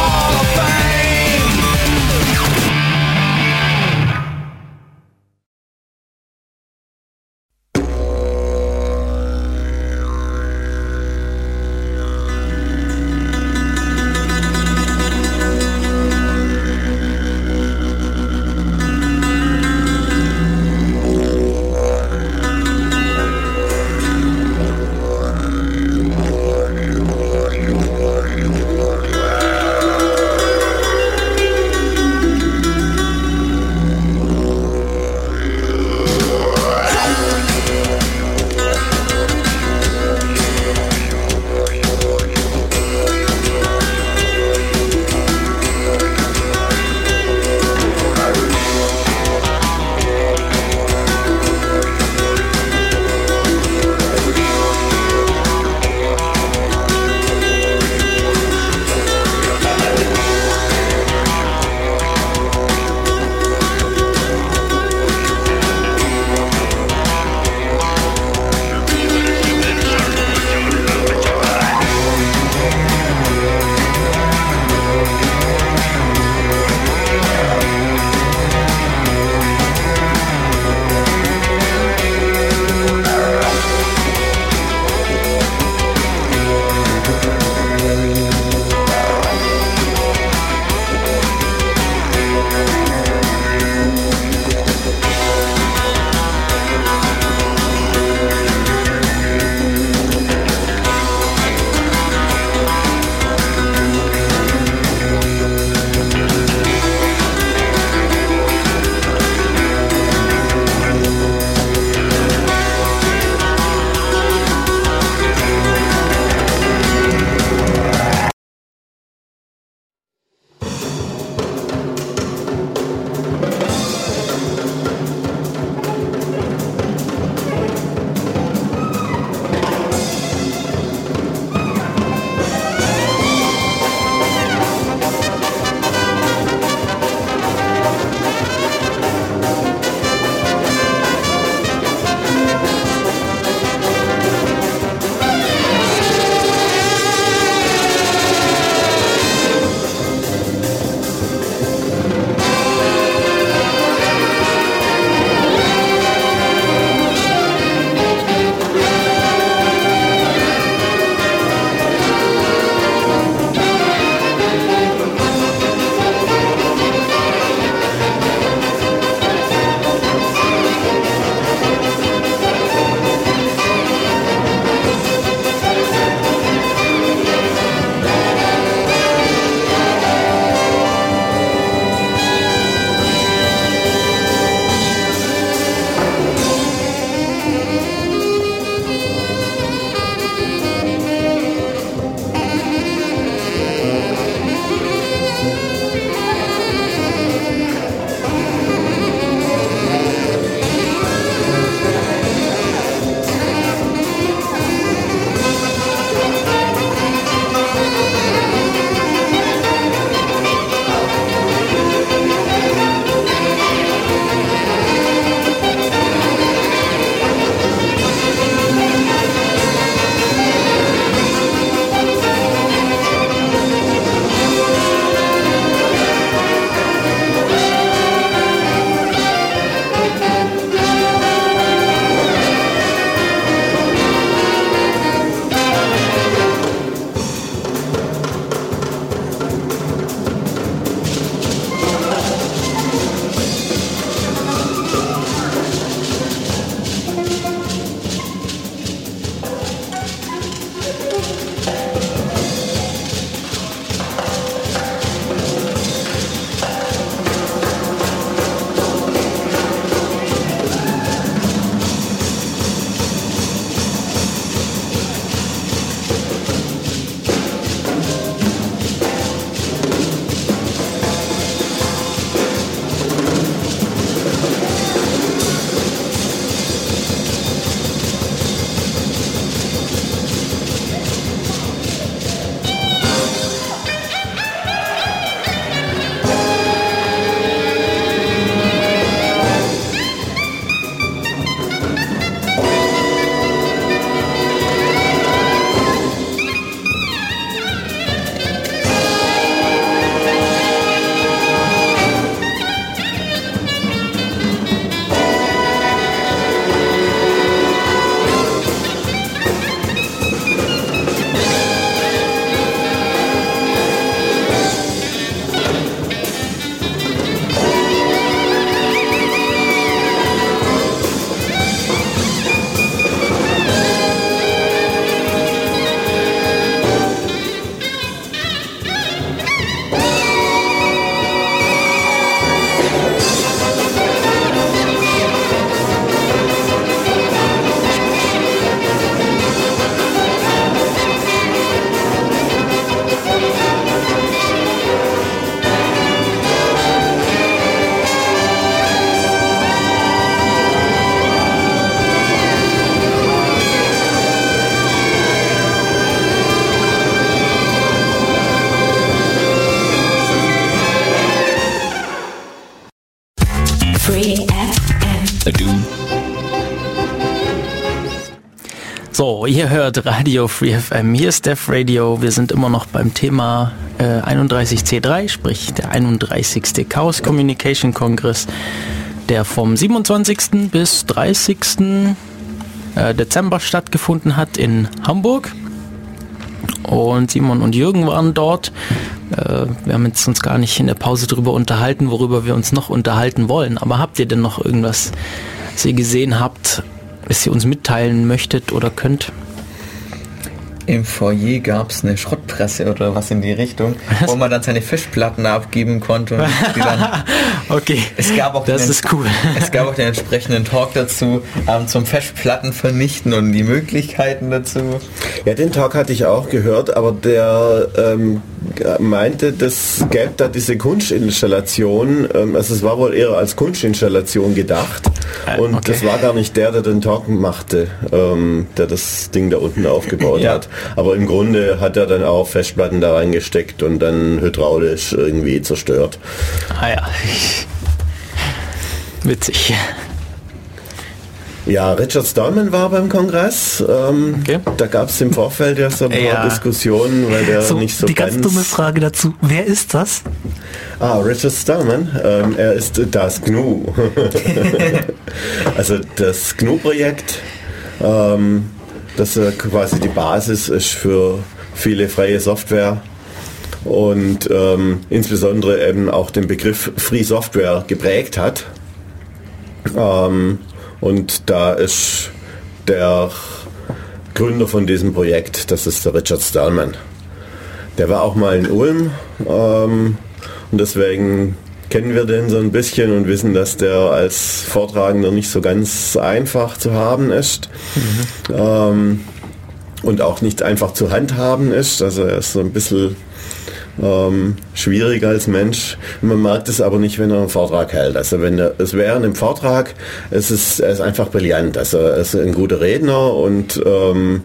So, ihr hört Radio Free FM. Hier ist Def Radio. Wir sind immer noch beim Thema äh, 31C3, sprich der 31. Chaos Communication Kongress, der vom 27. bis 30. äh, Dezember stattgefunden hat in Hamburg. Und Simon und Jürgen waren dort. Äh, wir haben jetzt uns gar nicht in der Pause darüber unterhalten, worüber wir uns noch unterhalten wollen. Aber habt ihr denn noch irgendwas, was ihr gesehen habt, was ihr uns mitteilen möchtet oder könnt? Im Foyer gab es eine Schrottpresse oder was in die Richtung, wo man dann seine Fischplatten abgeben konnte. Und die dann, Okay, es gab auch das den, ist cool. Es gab auch den entsprechenden Talk dazu, ähm, zum Festplatten vernichten und die Möglichkeiten dazu. Ja, den Talk hatte ich auch gehört, aber der ähm, meinte, das gäbe da diese Kunstinstallation, ähm, also es war wohl eher als Kunstinstallation gedacht und okay. das war gar nicht der, der den Talk machte, ähm, der das Ding da unten aufgebaut Ja. hat. Aber im Grunde hat er dann auch Festplatten da reingesteckt und dann hydraulisch irgendwie zerstört. Ah ja. Witzig. Ja, Richard Stallman war beim Kongress. Ähm, Okay. Da gab es im Vorfeld ja so ein paar Ja. Diskussionen, weil der So, nicht so die ganz dumme Frage dazu, wer ist das? Ah, Richard Stallman, ähm, er ist das GNU. also das GNU-Projekt, ähm, das äh, quasi die Basis ist für viele freie Software und ähm, insbesondere eben auch den Begriff Free Software geprägt hat. Ähm, und da ist der Gründer von diesem Projekt, das ist der Richard Stallman. Der war auch mal in Ulm ähm, und deswegen kennen wir den so ein bisschen und wissen, dass der als Vortragender nicht so ganz einfach zu haben ist. Ähm, und auch nicht einfach zu handhaben ist. Also er ist so ein bisschen ähm, schwierig als Mensch. Man merkt es aber nicht, wenn er einen Vortrag hält. Also wenn er, es wäre im Vortrag, es ist, er ist einfach brillant. Also er ist ein guter Redner und ähm,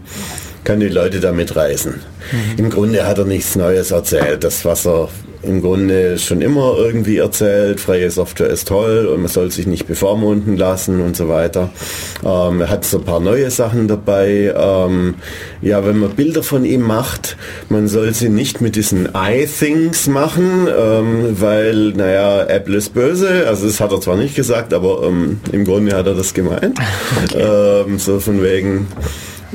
kann die Leute da mitreißen. Im Grunde hat er nichts Neues erzählt. Das, was er im Grunde schon immer irgendwie erzählt, freie Software ist toll und man soll sich nicht bevormunden lassen und so weiter. Ähm, er hat so ein paar neue Sachen dabei. Ähm, ja, wenn man Bilder von ihm macht, man soll sie nicht mit diesen I-Things machen, ähm, weil, naja, Apple ist böse. Also das hat er zwar nicht gesagt, aber ähm, im Grunde hat er das gemeint. Ähm, so von wegen,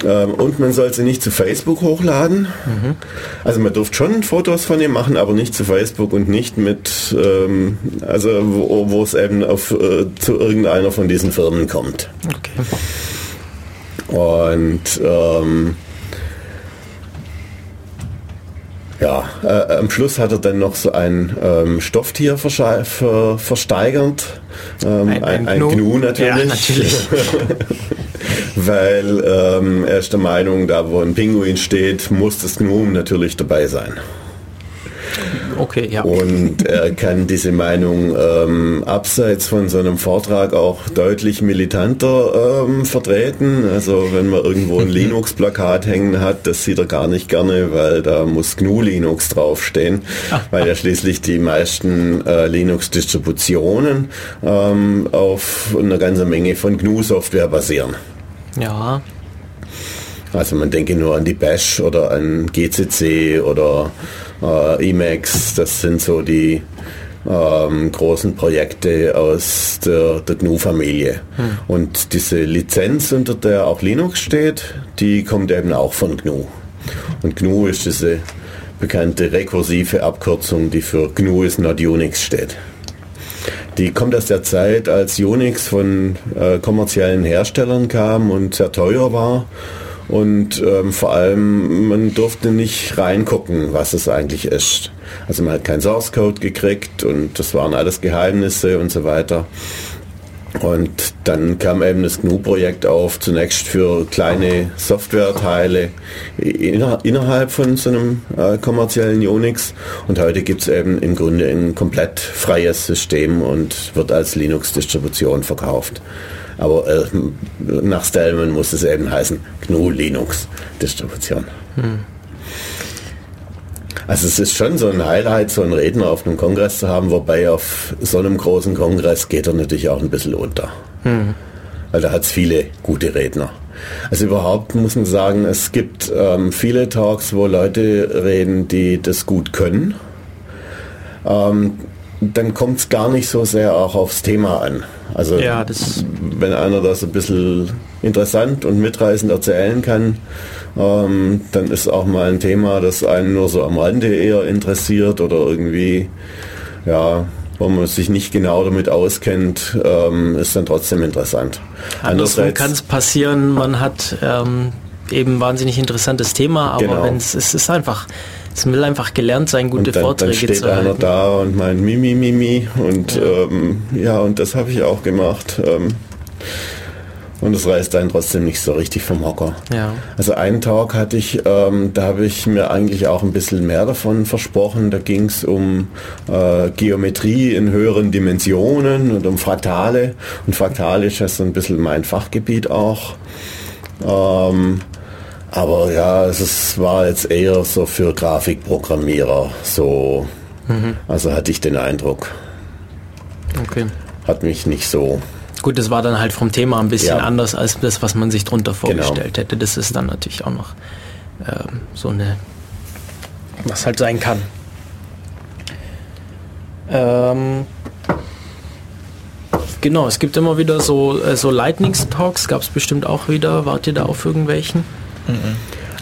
ähm, und man soll sie nicht zu Facebook hochladen. Also man durft schon Fotos von ihm machen, aber nicht zu Facebook und nicht mit, ähm, also wo, wo es eben auf, äh, zu irgendeiner von diesen Firmen kommt. Okay. Und ähm, ja, äh, am Schluss hat er dann noch so ein ähm, Stofftier ver versteigert. Ähm, Ein- ein ein, ein, Gnu. Gnu natürlich. Ja, natürlich. Weil ähm, er ist der Meinung, da wo ein Pinguin steht, muss das Gnu natürlich dabei sein. Okay, ja. Und er kann diese Meinung ähm, abseits von so einem Vortrag auch deutlich militanter ähm, vertreten. Also wenn man irgendwo ein Linux-Plakat hängen hat, das sieht er gar nicht gerne, weil da muss GNU Linux draufstehen, weil ja schließlich die meisten äh, Linux-Distributionen ähm, auf einer ganzen Menge von GNU-Software basieren. Ja. Also man denke nur an die Bash oder an GCC oder äh, Emacs, das sind so die ähm, großen Projekte aus der, der GNU-Familie. Und diese Lizenz, unter der auch Linux steht, die kommt eben auch von GNU. Und GNU ist diese bekannte rekursive Abkürzung, die für GNU is not Unix steht. Die kommt aus der Zeit, als Unix von äh, kommerziellen Herstellern kam und sehr teuer war. Und ähm, vor allem, man durfte nicht reingucken, was es eigentlich ist. Also man hat keinen Source Code gekriegt und das waren alles Geheimnisse und so weiter. Und dann kam eben das GNU-Projekt auf, zunächst für kleine Softwareteile inner, innerhalb von so einem äh, kommerziellen Unix. Und heute gibt es eben im Grunde ein komplett freies System und wird als Linux-Distribution verkauft. Aber äh, nach Stallman muss es eben heißen GNU Linux-Distribution. Also es ist schon so ein Highlight, so einen Redner auf einem Kongress zu haben, wobei auf so einem großen Kongress geht er natürlich auch ein bisschen unter. Weil da hat es viele gute Redner. Also überhaupt muss man sagen, es gibt ähm, viele Talks, wo Leute reden, die das gut können. Ähm, dann kommt es gar nicht so sehr auch aufs Thema an. Also Ja, wenn einer das ein bisschen interessant und mitreißend erzählen kann, ähm, dann ist auch mal ein Thema, das einen nur so am Rande eher interessiert oder irgendwie, ja, wo man sich nicht genau damit auskennt, ähm, ist dann trotzdem interessant. Andersrum kann es passieren, man hat ähm, eben wahnsinnig interessantes Thema, aber Genau. wenn es es ist einfach, es will einfach gelernt sein, gute und dann, Vorträge dann steht zu einer halten. da und meint Mimi, Mimi und ähm, ja, und das habe ich auch gemacht. Ähm, und es reißt einen trotzdem nicht so richtig vom Hocker. Ja. Also einen Talk hatte ich, ähm, da habe ich mir eigentlich auch ein bisschen mehr davon versprochen. Da ging es um äh, Geometrie in höheren Dimensionen und um Fraktale. Und Fraktale ist ja so ein bisschen mein Fachgebiet auch. Ähm, aber ja, es ist, war jetzt eher so für Grafikprogrammierer. So, also hatte ich den Eindruck. Okay. Hat mich nicht so. Gut, das war dann halt vom Thema ein bisschen Ja. anders als das, was man sich drunter Genau. vorgestellt hätte. Das ist dann natürlich auch noch ähm, so eine, was halt sein kann. Ähm, genau, es gibt immer wieder so, äh, so Lightning-Talks, gab es bestimmt auch wieder. Wart ihr da auf irgendwelchen?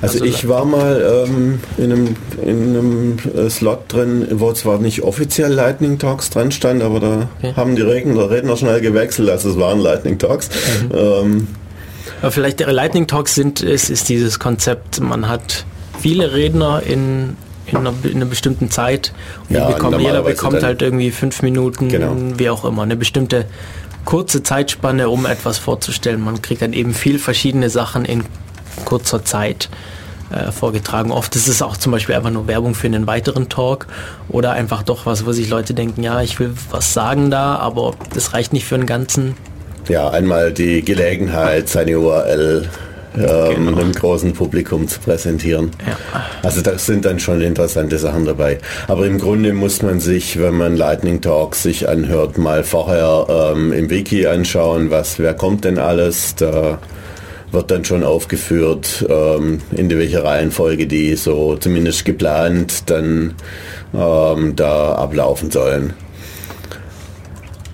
Also, Also ich war mal ähm, in einem, in einem äh, Slot drin, wo zwar nicht offiziell Lightning Talks dran stand, aber da Okay. haben die Redner, Redner schnell gewechselt, also es waren Lightning Talks. Ähm, Aber vielleicht der Lightning Talks sind, ist, ist dieses Konzept, man hat viele Redner in, in, einer, in einer bestimmten Zeit und Ja, bekommen, jeder bekommt halt irgendwie fünf Minuten, Genau. wie auch immer, eine bestimmte kurze Zeitspanne, um etwas vorzustellen. Man kriegt dann eben viel verschiedene Sachen in kurzer Zeit äh, vorgetragen. Oft ist es auch zum Beispiel einfach nur Werbung für einen weiteren Talk oder einfach doch was, wo sich Leute denken, ja, ich will was sagen da, aber das reicht nicht für einen ganzen. ja, einmal die Gelegenheit, seine URL ähm, Genau. einem großen Publikum zu präsentieren. Ja. Also das sind dann schon interessante Sachen dabei. Aber im Grunde muss man sich, wenn man Lightning Talks sich anhört, mal vorher ähm, im Wiki anschauen, was, wer kommt denn alles. Da wird dann schon aufgeführt, ähm, in welcher Reihenfolge die so zumindest geplant dann ähm, da ablaufen sollen.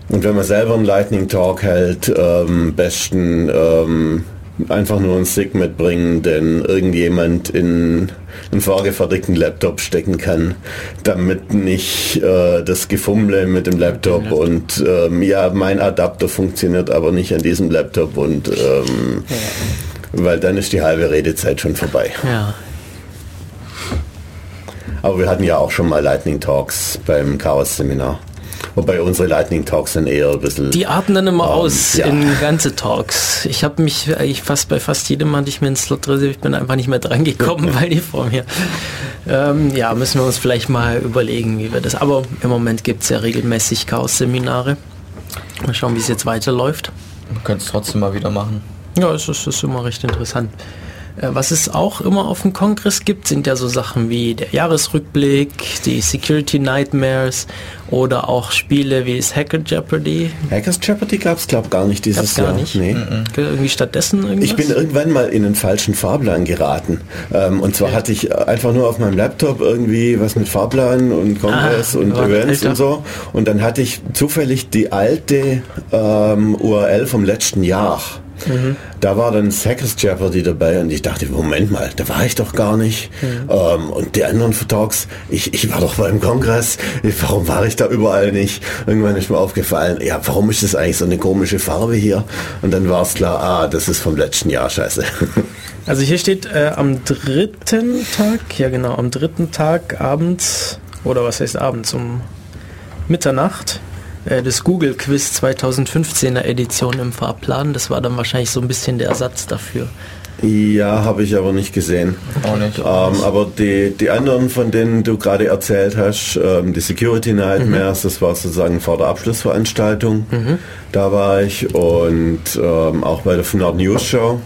Und wenn man selber einen Lightning Talk hält, ähm, besten ähm, einfach nur einen Stick mitbringen, den irgendjemand in einen vorgefertigten Laptop stecken kann, damit nicht äh, das Gefummle mit dem Laptop und ähm, ja, mein Adapter funktioniert aber nicht an diesem Laptop und ähm, weil dann ist die halbe Redezeit schon vorbei. Ja. Aber wir hatten ja auch schon mal Lightning Talks beim Chaos Seminar. Wobei unsere Lightning Talks dann eher ein bisschen Die arten dann immer Ähm, aus ja. in ganze Talks. Ich habe mich eigentlich fast bei fast jedem hatte ich mir einen Slot reserviert. Ich bin einfach nicht mehr dran gekommen, weil die vor mir. Ähm, ja, müssen wir uns vielleicht mal überlegen, wie wir das. Aber im Moment gibt es ja regelmäßig Chaos-Seminare. Mal schauen, wie es jetzt weiterläuft. Wir können es trotzdem mal wieder machen. Ja, es ist, es ist immer recht interessant. Äh, Was es auch immer auf dem Kongress gibt, sind ja so Sachen wie der Jahresrückblick, die Security Nightmares oder auch Spiele wie das Hacker Jeopardy. Hackers Jeopardy gab es glaube gar nicht dieses Gab's gar Jahr. nicht? Nee. Irgendwie stattdessen irgendwas? Ich bin irgendwann mal in einen falschen Fahrplan geraten. Ähm, und zwar hatte ich einfach nur auf meinem Laptop irgendwie was mit Fahrplan und Kongress Ah, und Events und so. Und dann hatte ich zufällig die alte ähm, URL vom letzten Jahr. Mhm. Da war dann Hackers Jeopardy dabei und ich dachte, Moment mal, da war ich doch gar nicht. Mhm. Ähm, und die anderen Talks, ich, ich war doch beim Kongress, warum war ich da überall nicht? Irgendwann ist mir aufgefallen, ja, warum ist das eigentlich so eine komische Farbe hier? Und dann war es klar, ah, das ist vom letzten Jahr, scheiße. Also hier steht äh, am dritten Tag, ja genau, am dritten Tag abends, oder was heißt abends, um Mitternacht, das Google Quiz 2015er Edition im Fahrplan. Das war dann wahrscheinlich so ein bisschen der Ersatz dafür. Ja, habe ich aber nicht gesehen. Auch nicht. Ähm, aber die, die anderen, von denen du gerade erzählt hast, ähm, die Security Nightmares, das war sozusagen vor der Abschlussveranstaltung. Da war ich und ähm, auch bei der FNARD News Show.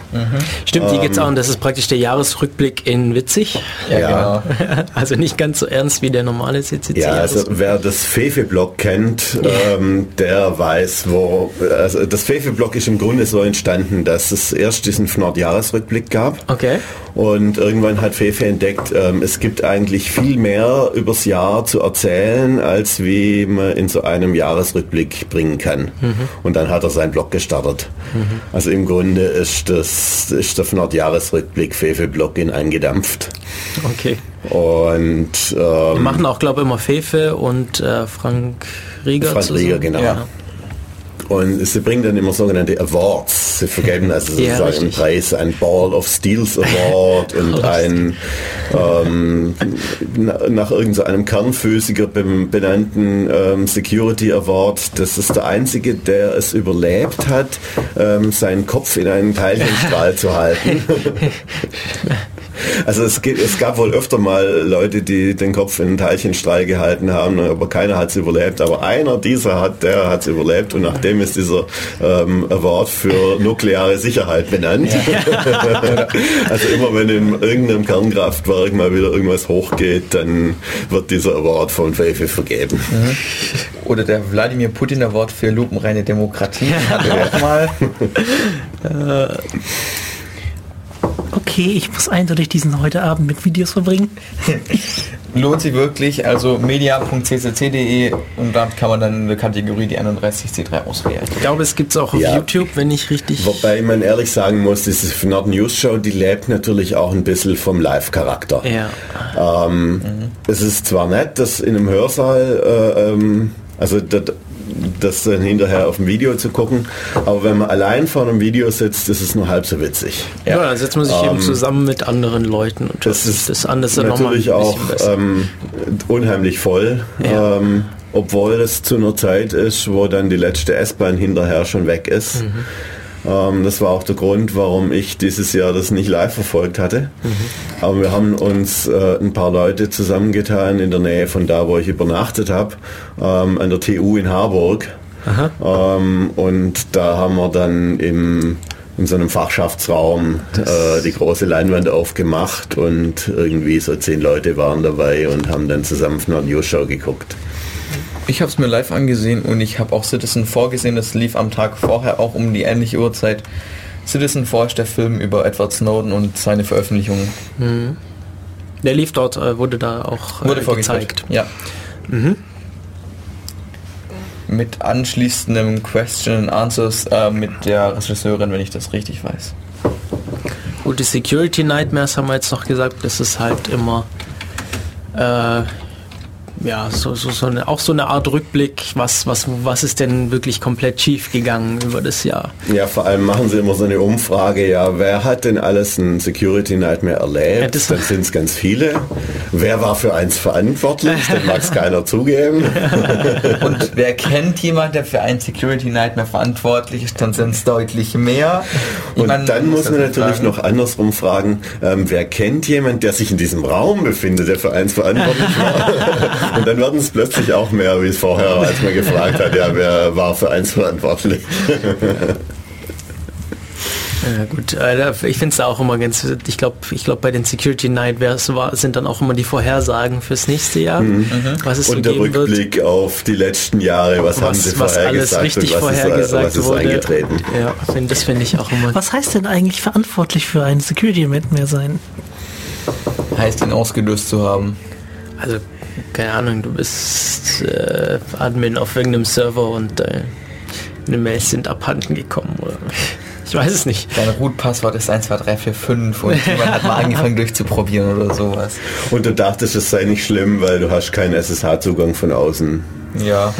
Stimmt, die geht's auch und das ist praktisch der Jahresrückblick in witzig. ja, ja. genau. Also nicht ganz so ernst wie der normale CCC. Ja, also wer das Fefe-Blog kennt, ähm, der weiß, wo. Also das Fefe-Blog ist im Grunde so entstanden, dass es erst diesen FNORD-Jahresrückblick gab. Okay. Und irgendwann hat Fefe entdeckt, ähm, es gibt eigentlich viel mehr übers Jahr zu erzählen, als wie man in so einem Jahresrückblick bringen kann. Und dann hat er seinen Blog gestartet. Also im Grunde ist das ist der FNORD-Jahresrückblick Fefe-Blog in eingedampft. Okay. Und Wir ähm, machen auch, glaube ich, immer Fefe und äh, Frank Rieger Frank zusammen. Rieger, genau. Ja. Und sie bringen dann immer sogenannte Awards. Sie vergeben also Ja, sozusagen einen richtig. Preis, ein Ball of Steels Award und ein ähm, na- nach irgendeinem Kernphysiker benannten ähm, Security Award. Das ist der einzige, der es überlebt hat, ähm, seinen Kopf in einen Teilchenstrahl zu halten. Also es, es gab wohl öfter mal Leute, die den Kopf in einen Teilchenstrahl gehalten haben, aber keiner hat es überlebt. Aber einer dieser hat, der hat es überlebt und nachdem ist dieser ähm, Award für nukleare Sicherheit benannt. also immer wenn in irgendeinem Kernkraftwerk mal wieder irgendwas hochgeht, dann wird dieser Award von Fefe vergeben. Oder der Wladimir Putin Award für lupenreine Demokratie hat er auch mal. Okay, ich muss eindeutig diesen heute Abend mit Videos verbringen. Lohnt sich wirklich, also media.ccc.de und dort kann man dann eine Kategorie die 31C3 auswählen. Ich glaube, es gibt es auch auf Ja. YouTube, wenn ich richtig... Wobei man ehrlich sagen muss, diese Nord News Show, die lebt natürlich auch ein bisschen vom Live-Charakter. Ja. Ähm, Es ist zwar nett, das in einem Hörsaal, äh, ähm, also das, das dann hinterher auf dem Video zu gucken, aber wenn man allein vor einem Video sitzt, ist es nur halb so witzig. Ja, dann setzt man sich eben zusammen mit anderen Leuten und Ähm, Das ist das andere dann nochmal ein natürlich auch ähm, unheimlich voll. Ja. Ähm, obwohl es zu einer Zeit ist, wo dann die letzte S-Bahn hinterher schon weg ist. Mhm. Ähm, das war auch der Grund, warum ich dieses Jahr das nicht live verfolgt hatte. Mhm. Aber wir haben uns äh, ein paar Leute zusammengetan in der Nähe von da, wo ich übernachtet habe, ähm, an der TU in Harburg. Ähm, und da haben wir dann im in so einem Fachschaftsraum äh, die große Leinwand aufgemacht und irgendwie so zehn Leute waren dabei und haben dann zusammen eine News Show geguckt. Ich habe es mir live angesehen und ich habe auch Citizen vorgesehen, das lief am Tag vorher auch um die ähnliche Uhrzeit. Citizen Four ist der Film über Edward Snowden und seine Veröffentlichung. Der lief dort, äh, wurde da auch äh, Wurde gezeigt. Ja. Mit anschließendem Question and Answers äh, mit der Regisseurin, wenn ich das richtig weiß. Gut, die Security Nightmares haben wir jetzt noch gesagt, das ist halt immer äh, ja, so, so, so eine, auch so eine Art Rückblick, was, was, was ist denn wirklich komplett schief gegangen über das Jahr. Ja, vor allem machen sie immer so eine Umfrage, ja, wer hat denn alles ein Security Nightmare erlebt? Ja, das- dann sind es ganz viele. Wer war für eins verantwortlich? Dann mag es keiner zugeben. Und wer kennt jemand, der für ein Security Nightmare verantwortlich ist, dann sind es deutlich mehr. Ich Und meine, dann muss man das natürlich fragen. noch andersrum fragen, ähm, wer kennt jemand, der sich in diesem Raum befindet, der für eins verantwortlich war? Und dann werden es plötzlich auch mehr, wie es vorher, war, als man gefragt hat, ja, wer war für eins verantwortlich? Ja, gut, äh, ich finde es auch immer ganz, ich glaube, ich glaube bei den Security Nightmares war, sind dann auch immer die Vorhersagen fürs nächste Jahr, was es so Und der geben wird. Rückblick auf die letzten Jahre, was, haben sie Was, was alles richtig und was ist, vorhergesagt was ist wurde. eingetreten? Ja, find, das finde ich auch immer. Was heißt denn eigentlich verantwortlich für ein Security-Event mehr sein? heißt, ihn ausgelöst zu haben. Also, keine Ahnung, du bist äh, Admin auf irgendeinem Server und äh, eine Mails sind abhanden gekommen oder ich weiß es nicht. Dein Root-Passwort ist 12345 und jemand hat mal angefangen durchzuprobieren oder sowas. Und du dachtest, es sei nicht schlimm, weil du hast keinen SSH-Zugang von außen. Ja.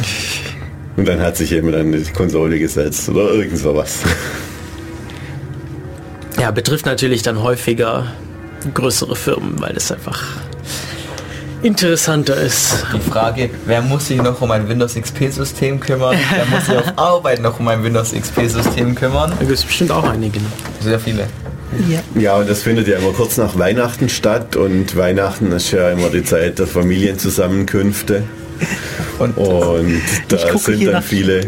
Und dann hat sich jemand an die Konsole gesetzt oder irgend sowas. Ja, betrifft natürlich dann häufiger größere Firmen, weil es einfach interessanter ist. Die Frage, wer muss sich noch um ein Windows XP-System kümmern? Wer muss sich auf Arbeit noch um ein Windows XP-System kümmern? Da gibt es bestimmt auch einige. Sehr viele. Ja. Ja, und das findet ja immer kurz nach Weihnachten statt und Weihnachten ist ja immer die Zeit der Familienzusammenkünfte. Und Und da gucke sind hier dann nach- viele.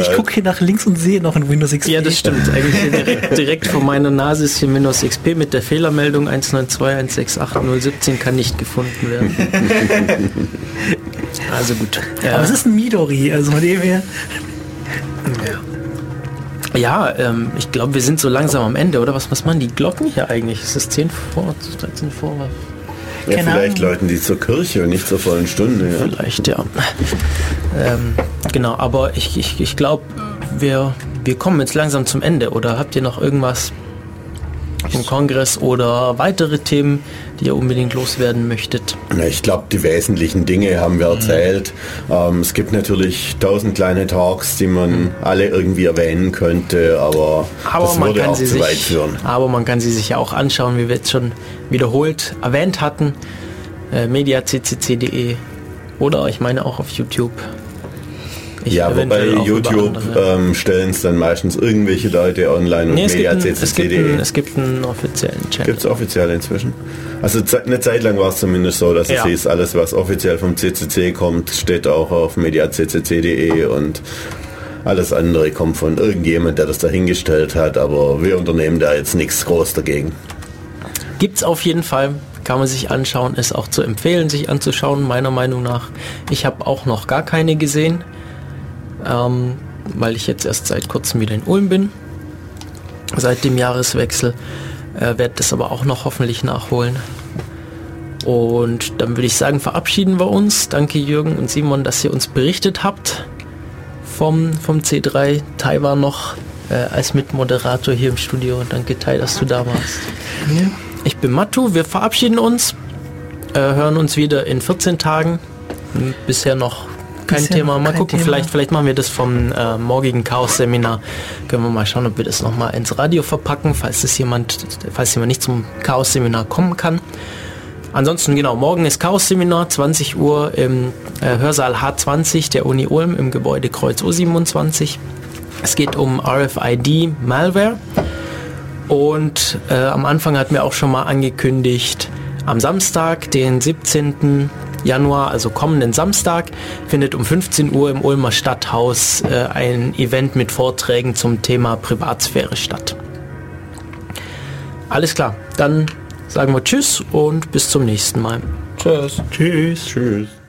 Ich Äh, gucke hier nach links und sehe noch ein Windows XP. Ja, das stimmt. Eigentlich direkt, direkt vor meiner Nase ist hier Windows XP mit der Fehlermeldung 192.168.017 kann nicht gefunden werden. Also gut. Aber es ist ein Midori, also von dem her. Ja, ähm, ich glaube, wir sind so langsam am Ende, oder? Was, was machen die Glocken hier eigentlich? Ist es 10 vor, 13 vor? Ja, keine vielleicht läuten die zur Kirche und nicht zur vollen Stunde. Ja. Vielleicht, ja. Ähm, genau, aber ich, ich, ich glaube, wir, wir kommen jetzt langsam zum Ende. Oder habt ihr noch irgendwas im Kongress oder weitere Themen, die ihr unbedingt loswerden möchtet? Na, ich glaube, die wesentlichen Dinge haben wir erzählt. Ähm, es gibt natürlich tausend kleine Talks, die man alle irgendwie erwähnen könnte, aber, Aber das man würde kann auch sie zu weit sich, führen. aber man kann sie sich ja auch anschauen, wie wir jetzt schon wiederholt erwähnt hatten. Äh, mediaccc.de oder ich meine auch auf YouTube. Ich Ja, wobei eventuell auch über YouTube andere. ähm, stellen es dann meistens irgendwelche Leute online und Nee, es gibt, einen, es, gibt mediaccc.de. es gibt einen offiziellen Channel. Gibt es offiziell inzwischen? Also eine Zeit lang war es zumindest so, dass Ja. es hieß, alles was offiziell vom CCC kommt, steht auch auf mediaccc.de und alles andere kommt von irgendjemand, der das dahingestellt hat, aber wir unternehmen da jetzt nichts groß dagegen. Gibt's auf jeden Fall, kann man sich anschauen, ist auch zu empfehlen, sich anzuschauen, meiner Meinung nach. Ich habe auch noch gar keine gesehen, ähm, weil ich jetzt erst seit kurzem wieder in Ulm bin, seit dem Jahreswechsel. Äh, Werde das aber auch noch hoffentlich nachholen. Und dann würde ich sagen, verabschieden wir uns. Danke Jürgen und Simon, dass ihr uns berichtet habt vom, vom C3. Tai war noch äh, als Mitmoderator hier im Studio. Danke Tai, dass du da warst. Ich bin Mattu, wir verabschieden uns, äh, hören uns wieder in 14 Tagen. Hm, Bisher noch kein Thema. Mal kein gucken, Thema. vielleicht, vielleicht machen wir das vom äh, morgigen Chaos-Seminar. Können wir mal schauen, ob wir das nochmal ins Radio verpacken, falls es jemand, falls jemand nicht zum Chaos-Seminar kommen kann. Ansonsten, genau, morgen ist Chaos-Seminar, 20 Uhr im äh, Hörsaal H20 der Uni Ulm im Gebäude Kreuz O27. Es geht um RFID-Malware. Und äh, am Anfang hatten wir auch schon mal angekündigt, am Samstag, den 17. Januar, also kommenden Samstag, findet um 15 Uhr im Ulmer Stadthaus äh, ein Event mit Vorträgen zum Thema Privatsphäre statt. Alles klar, dann sagen wir Tschüss und bis zum nächsten Mal. Tschüss. Tschüss. Tschüss.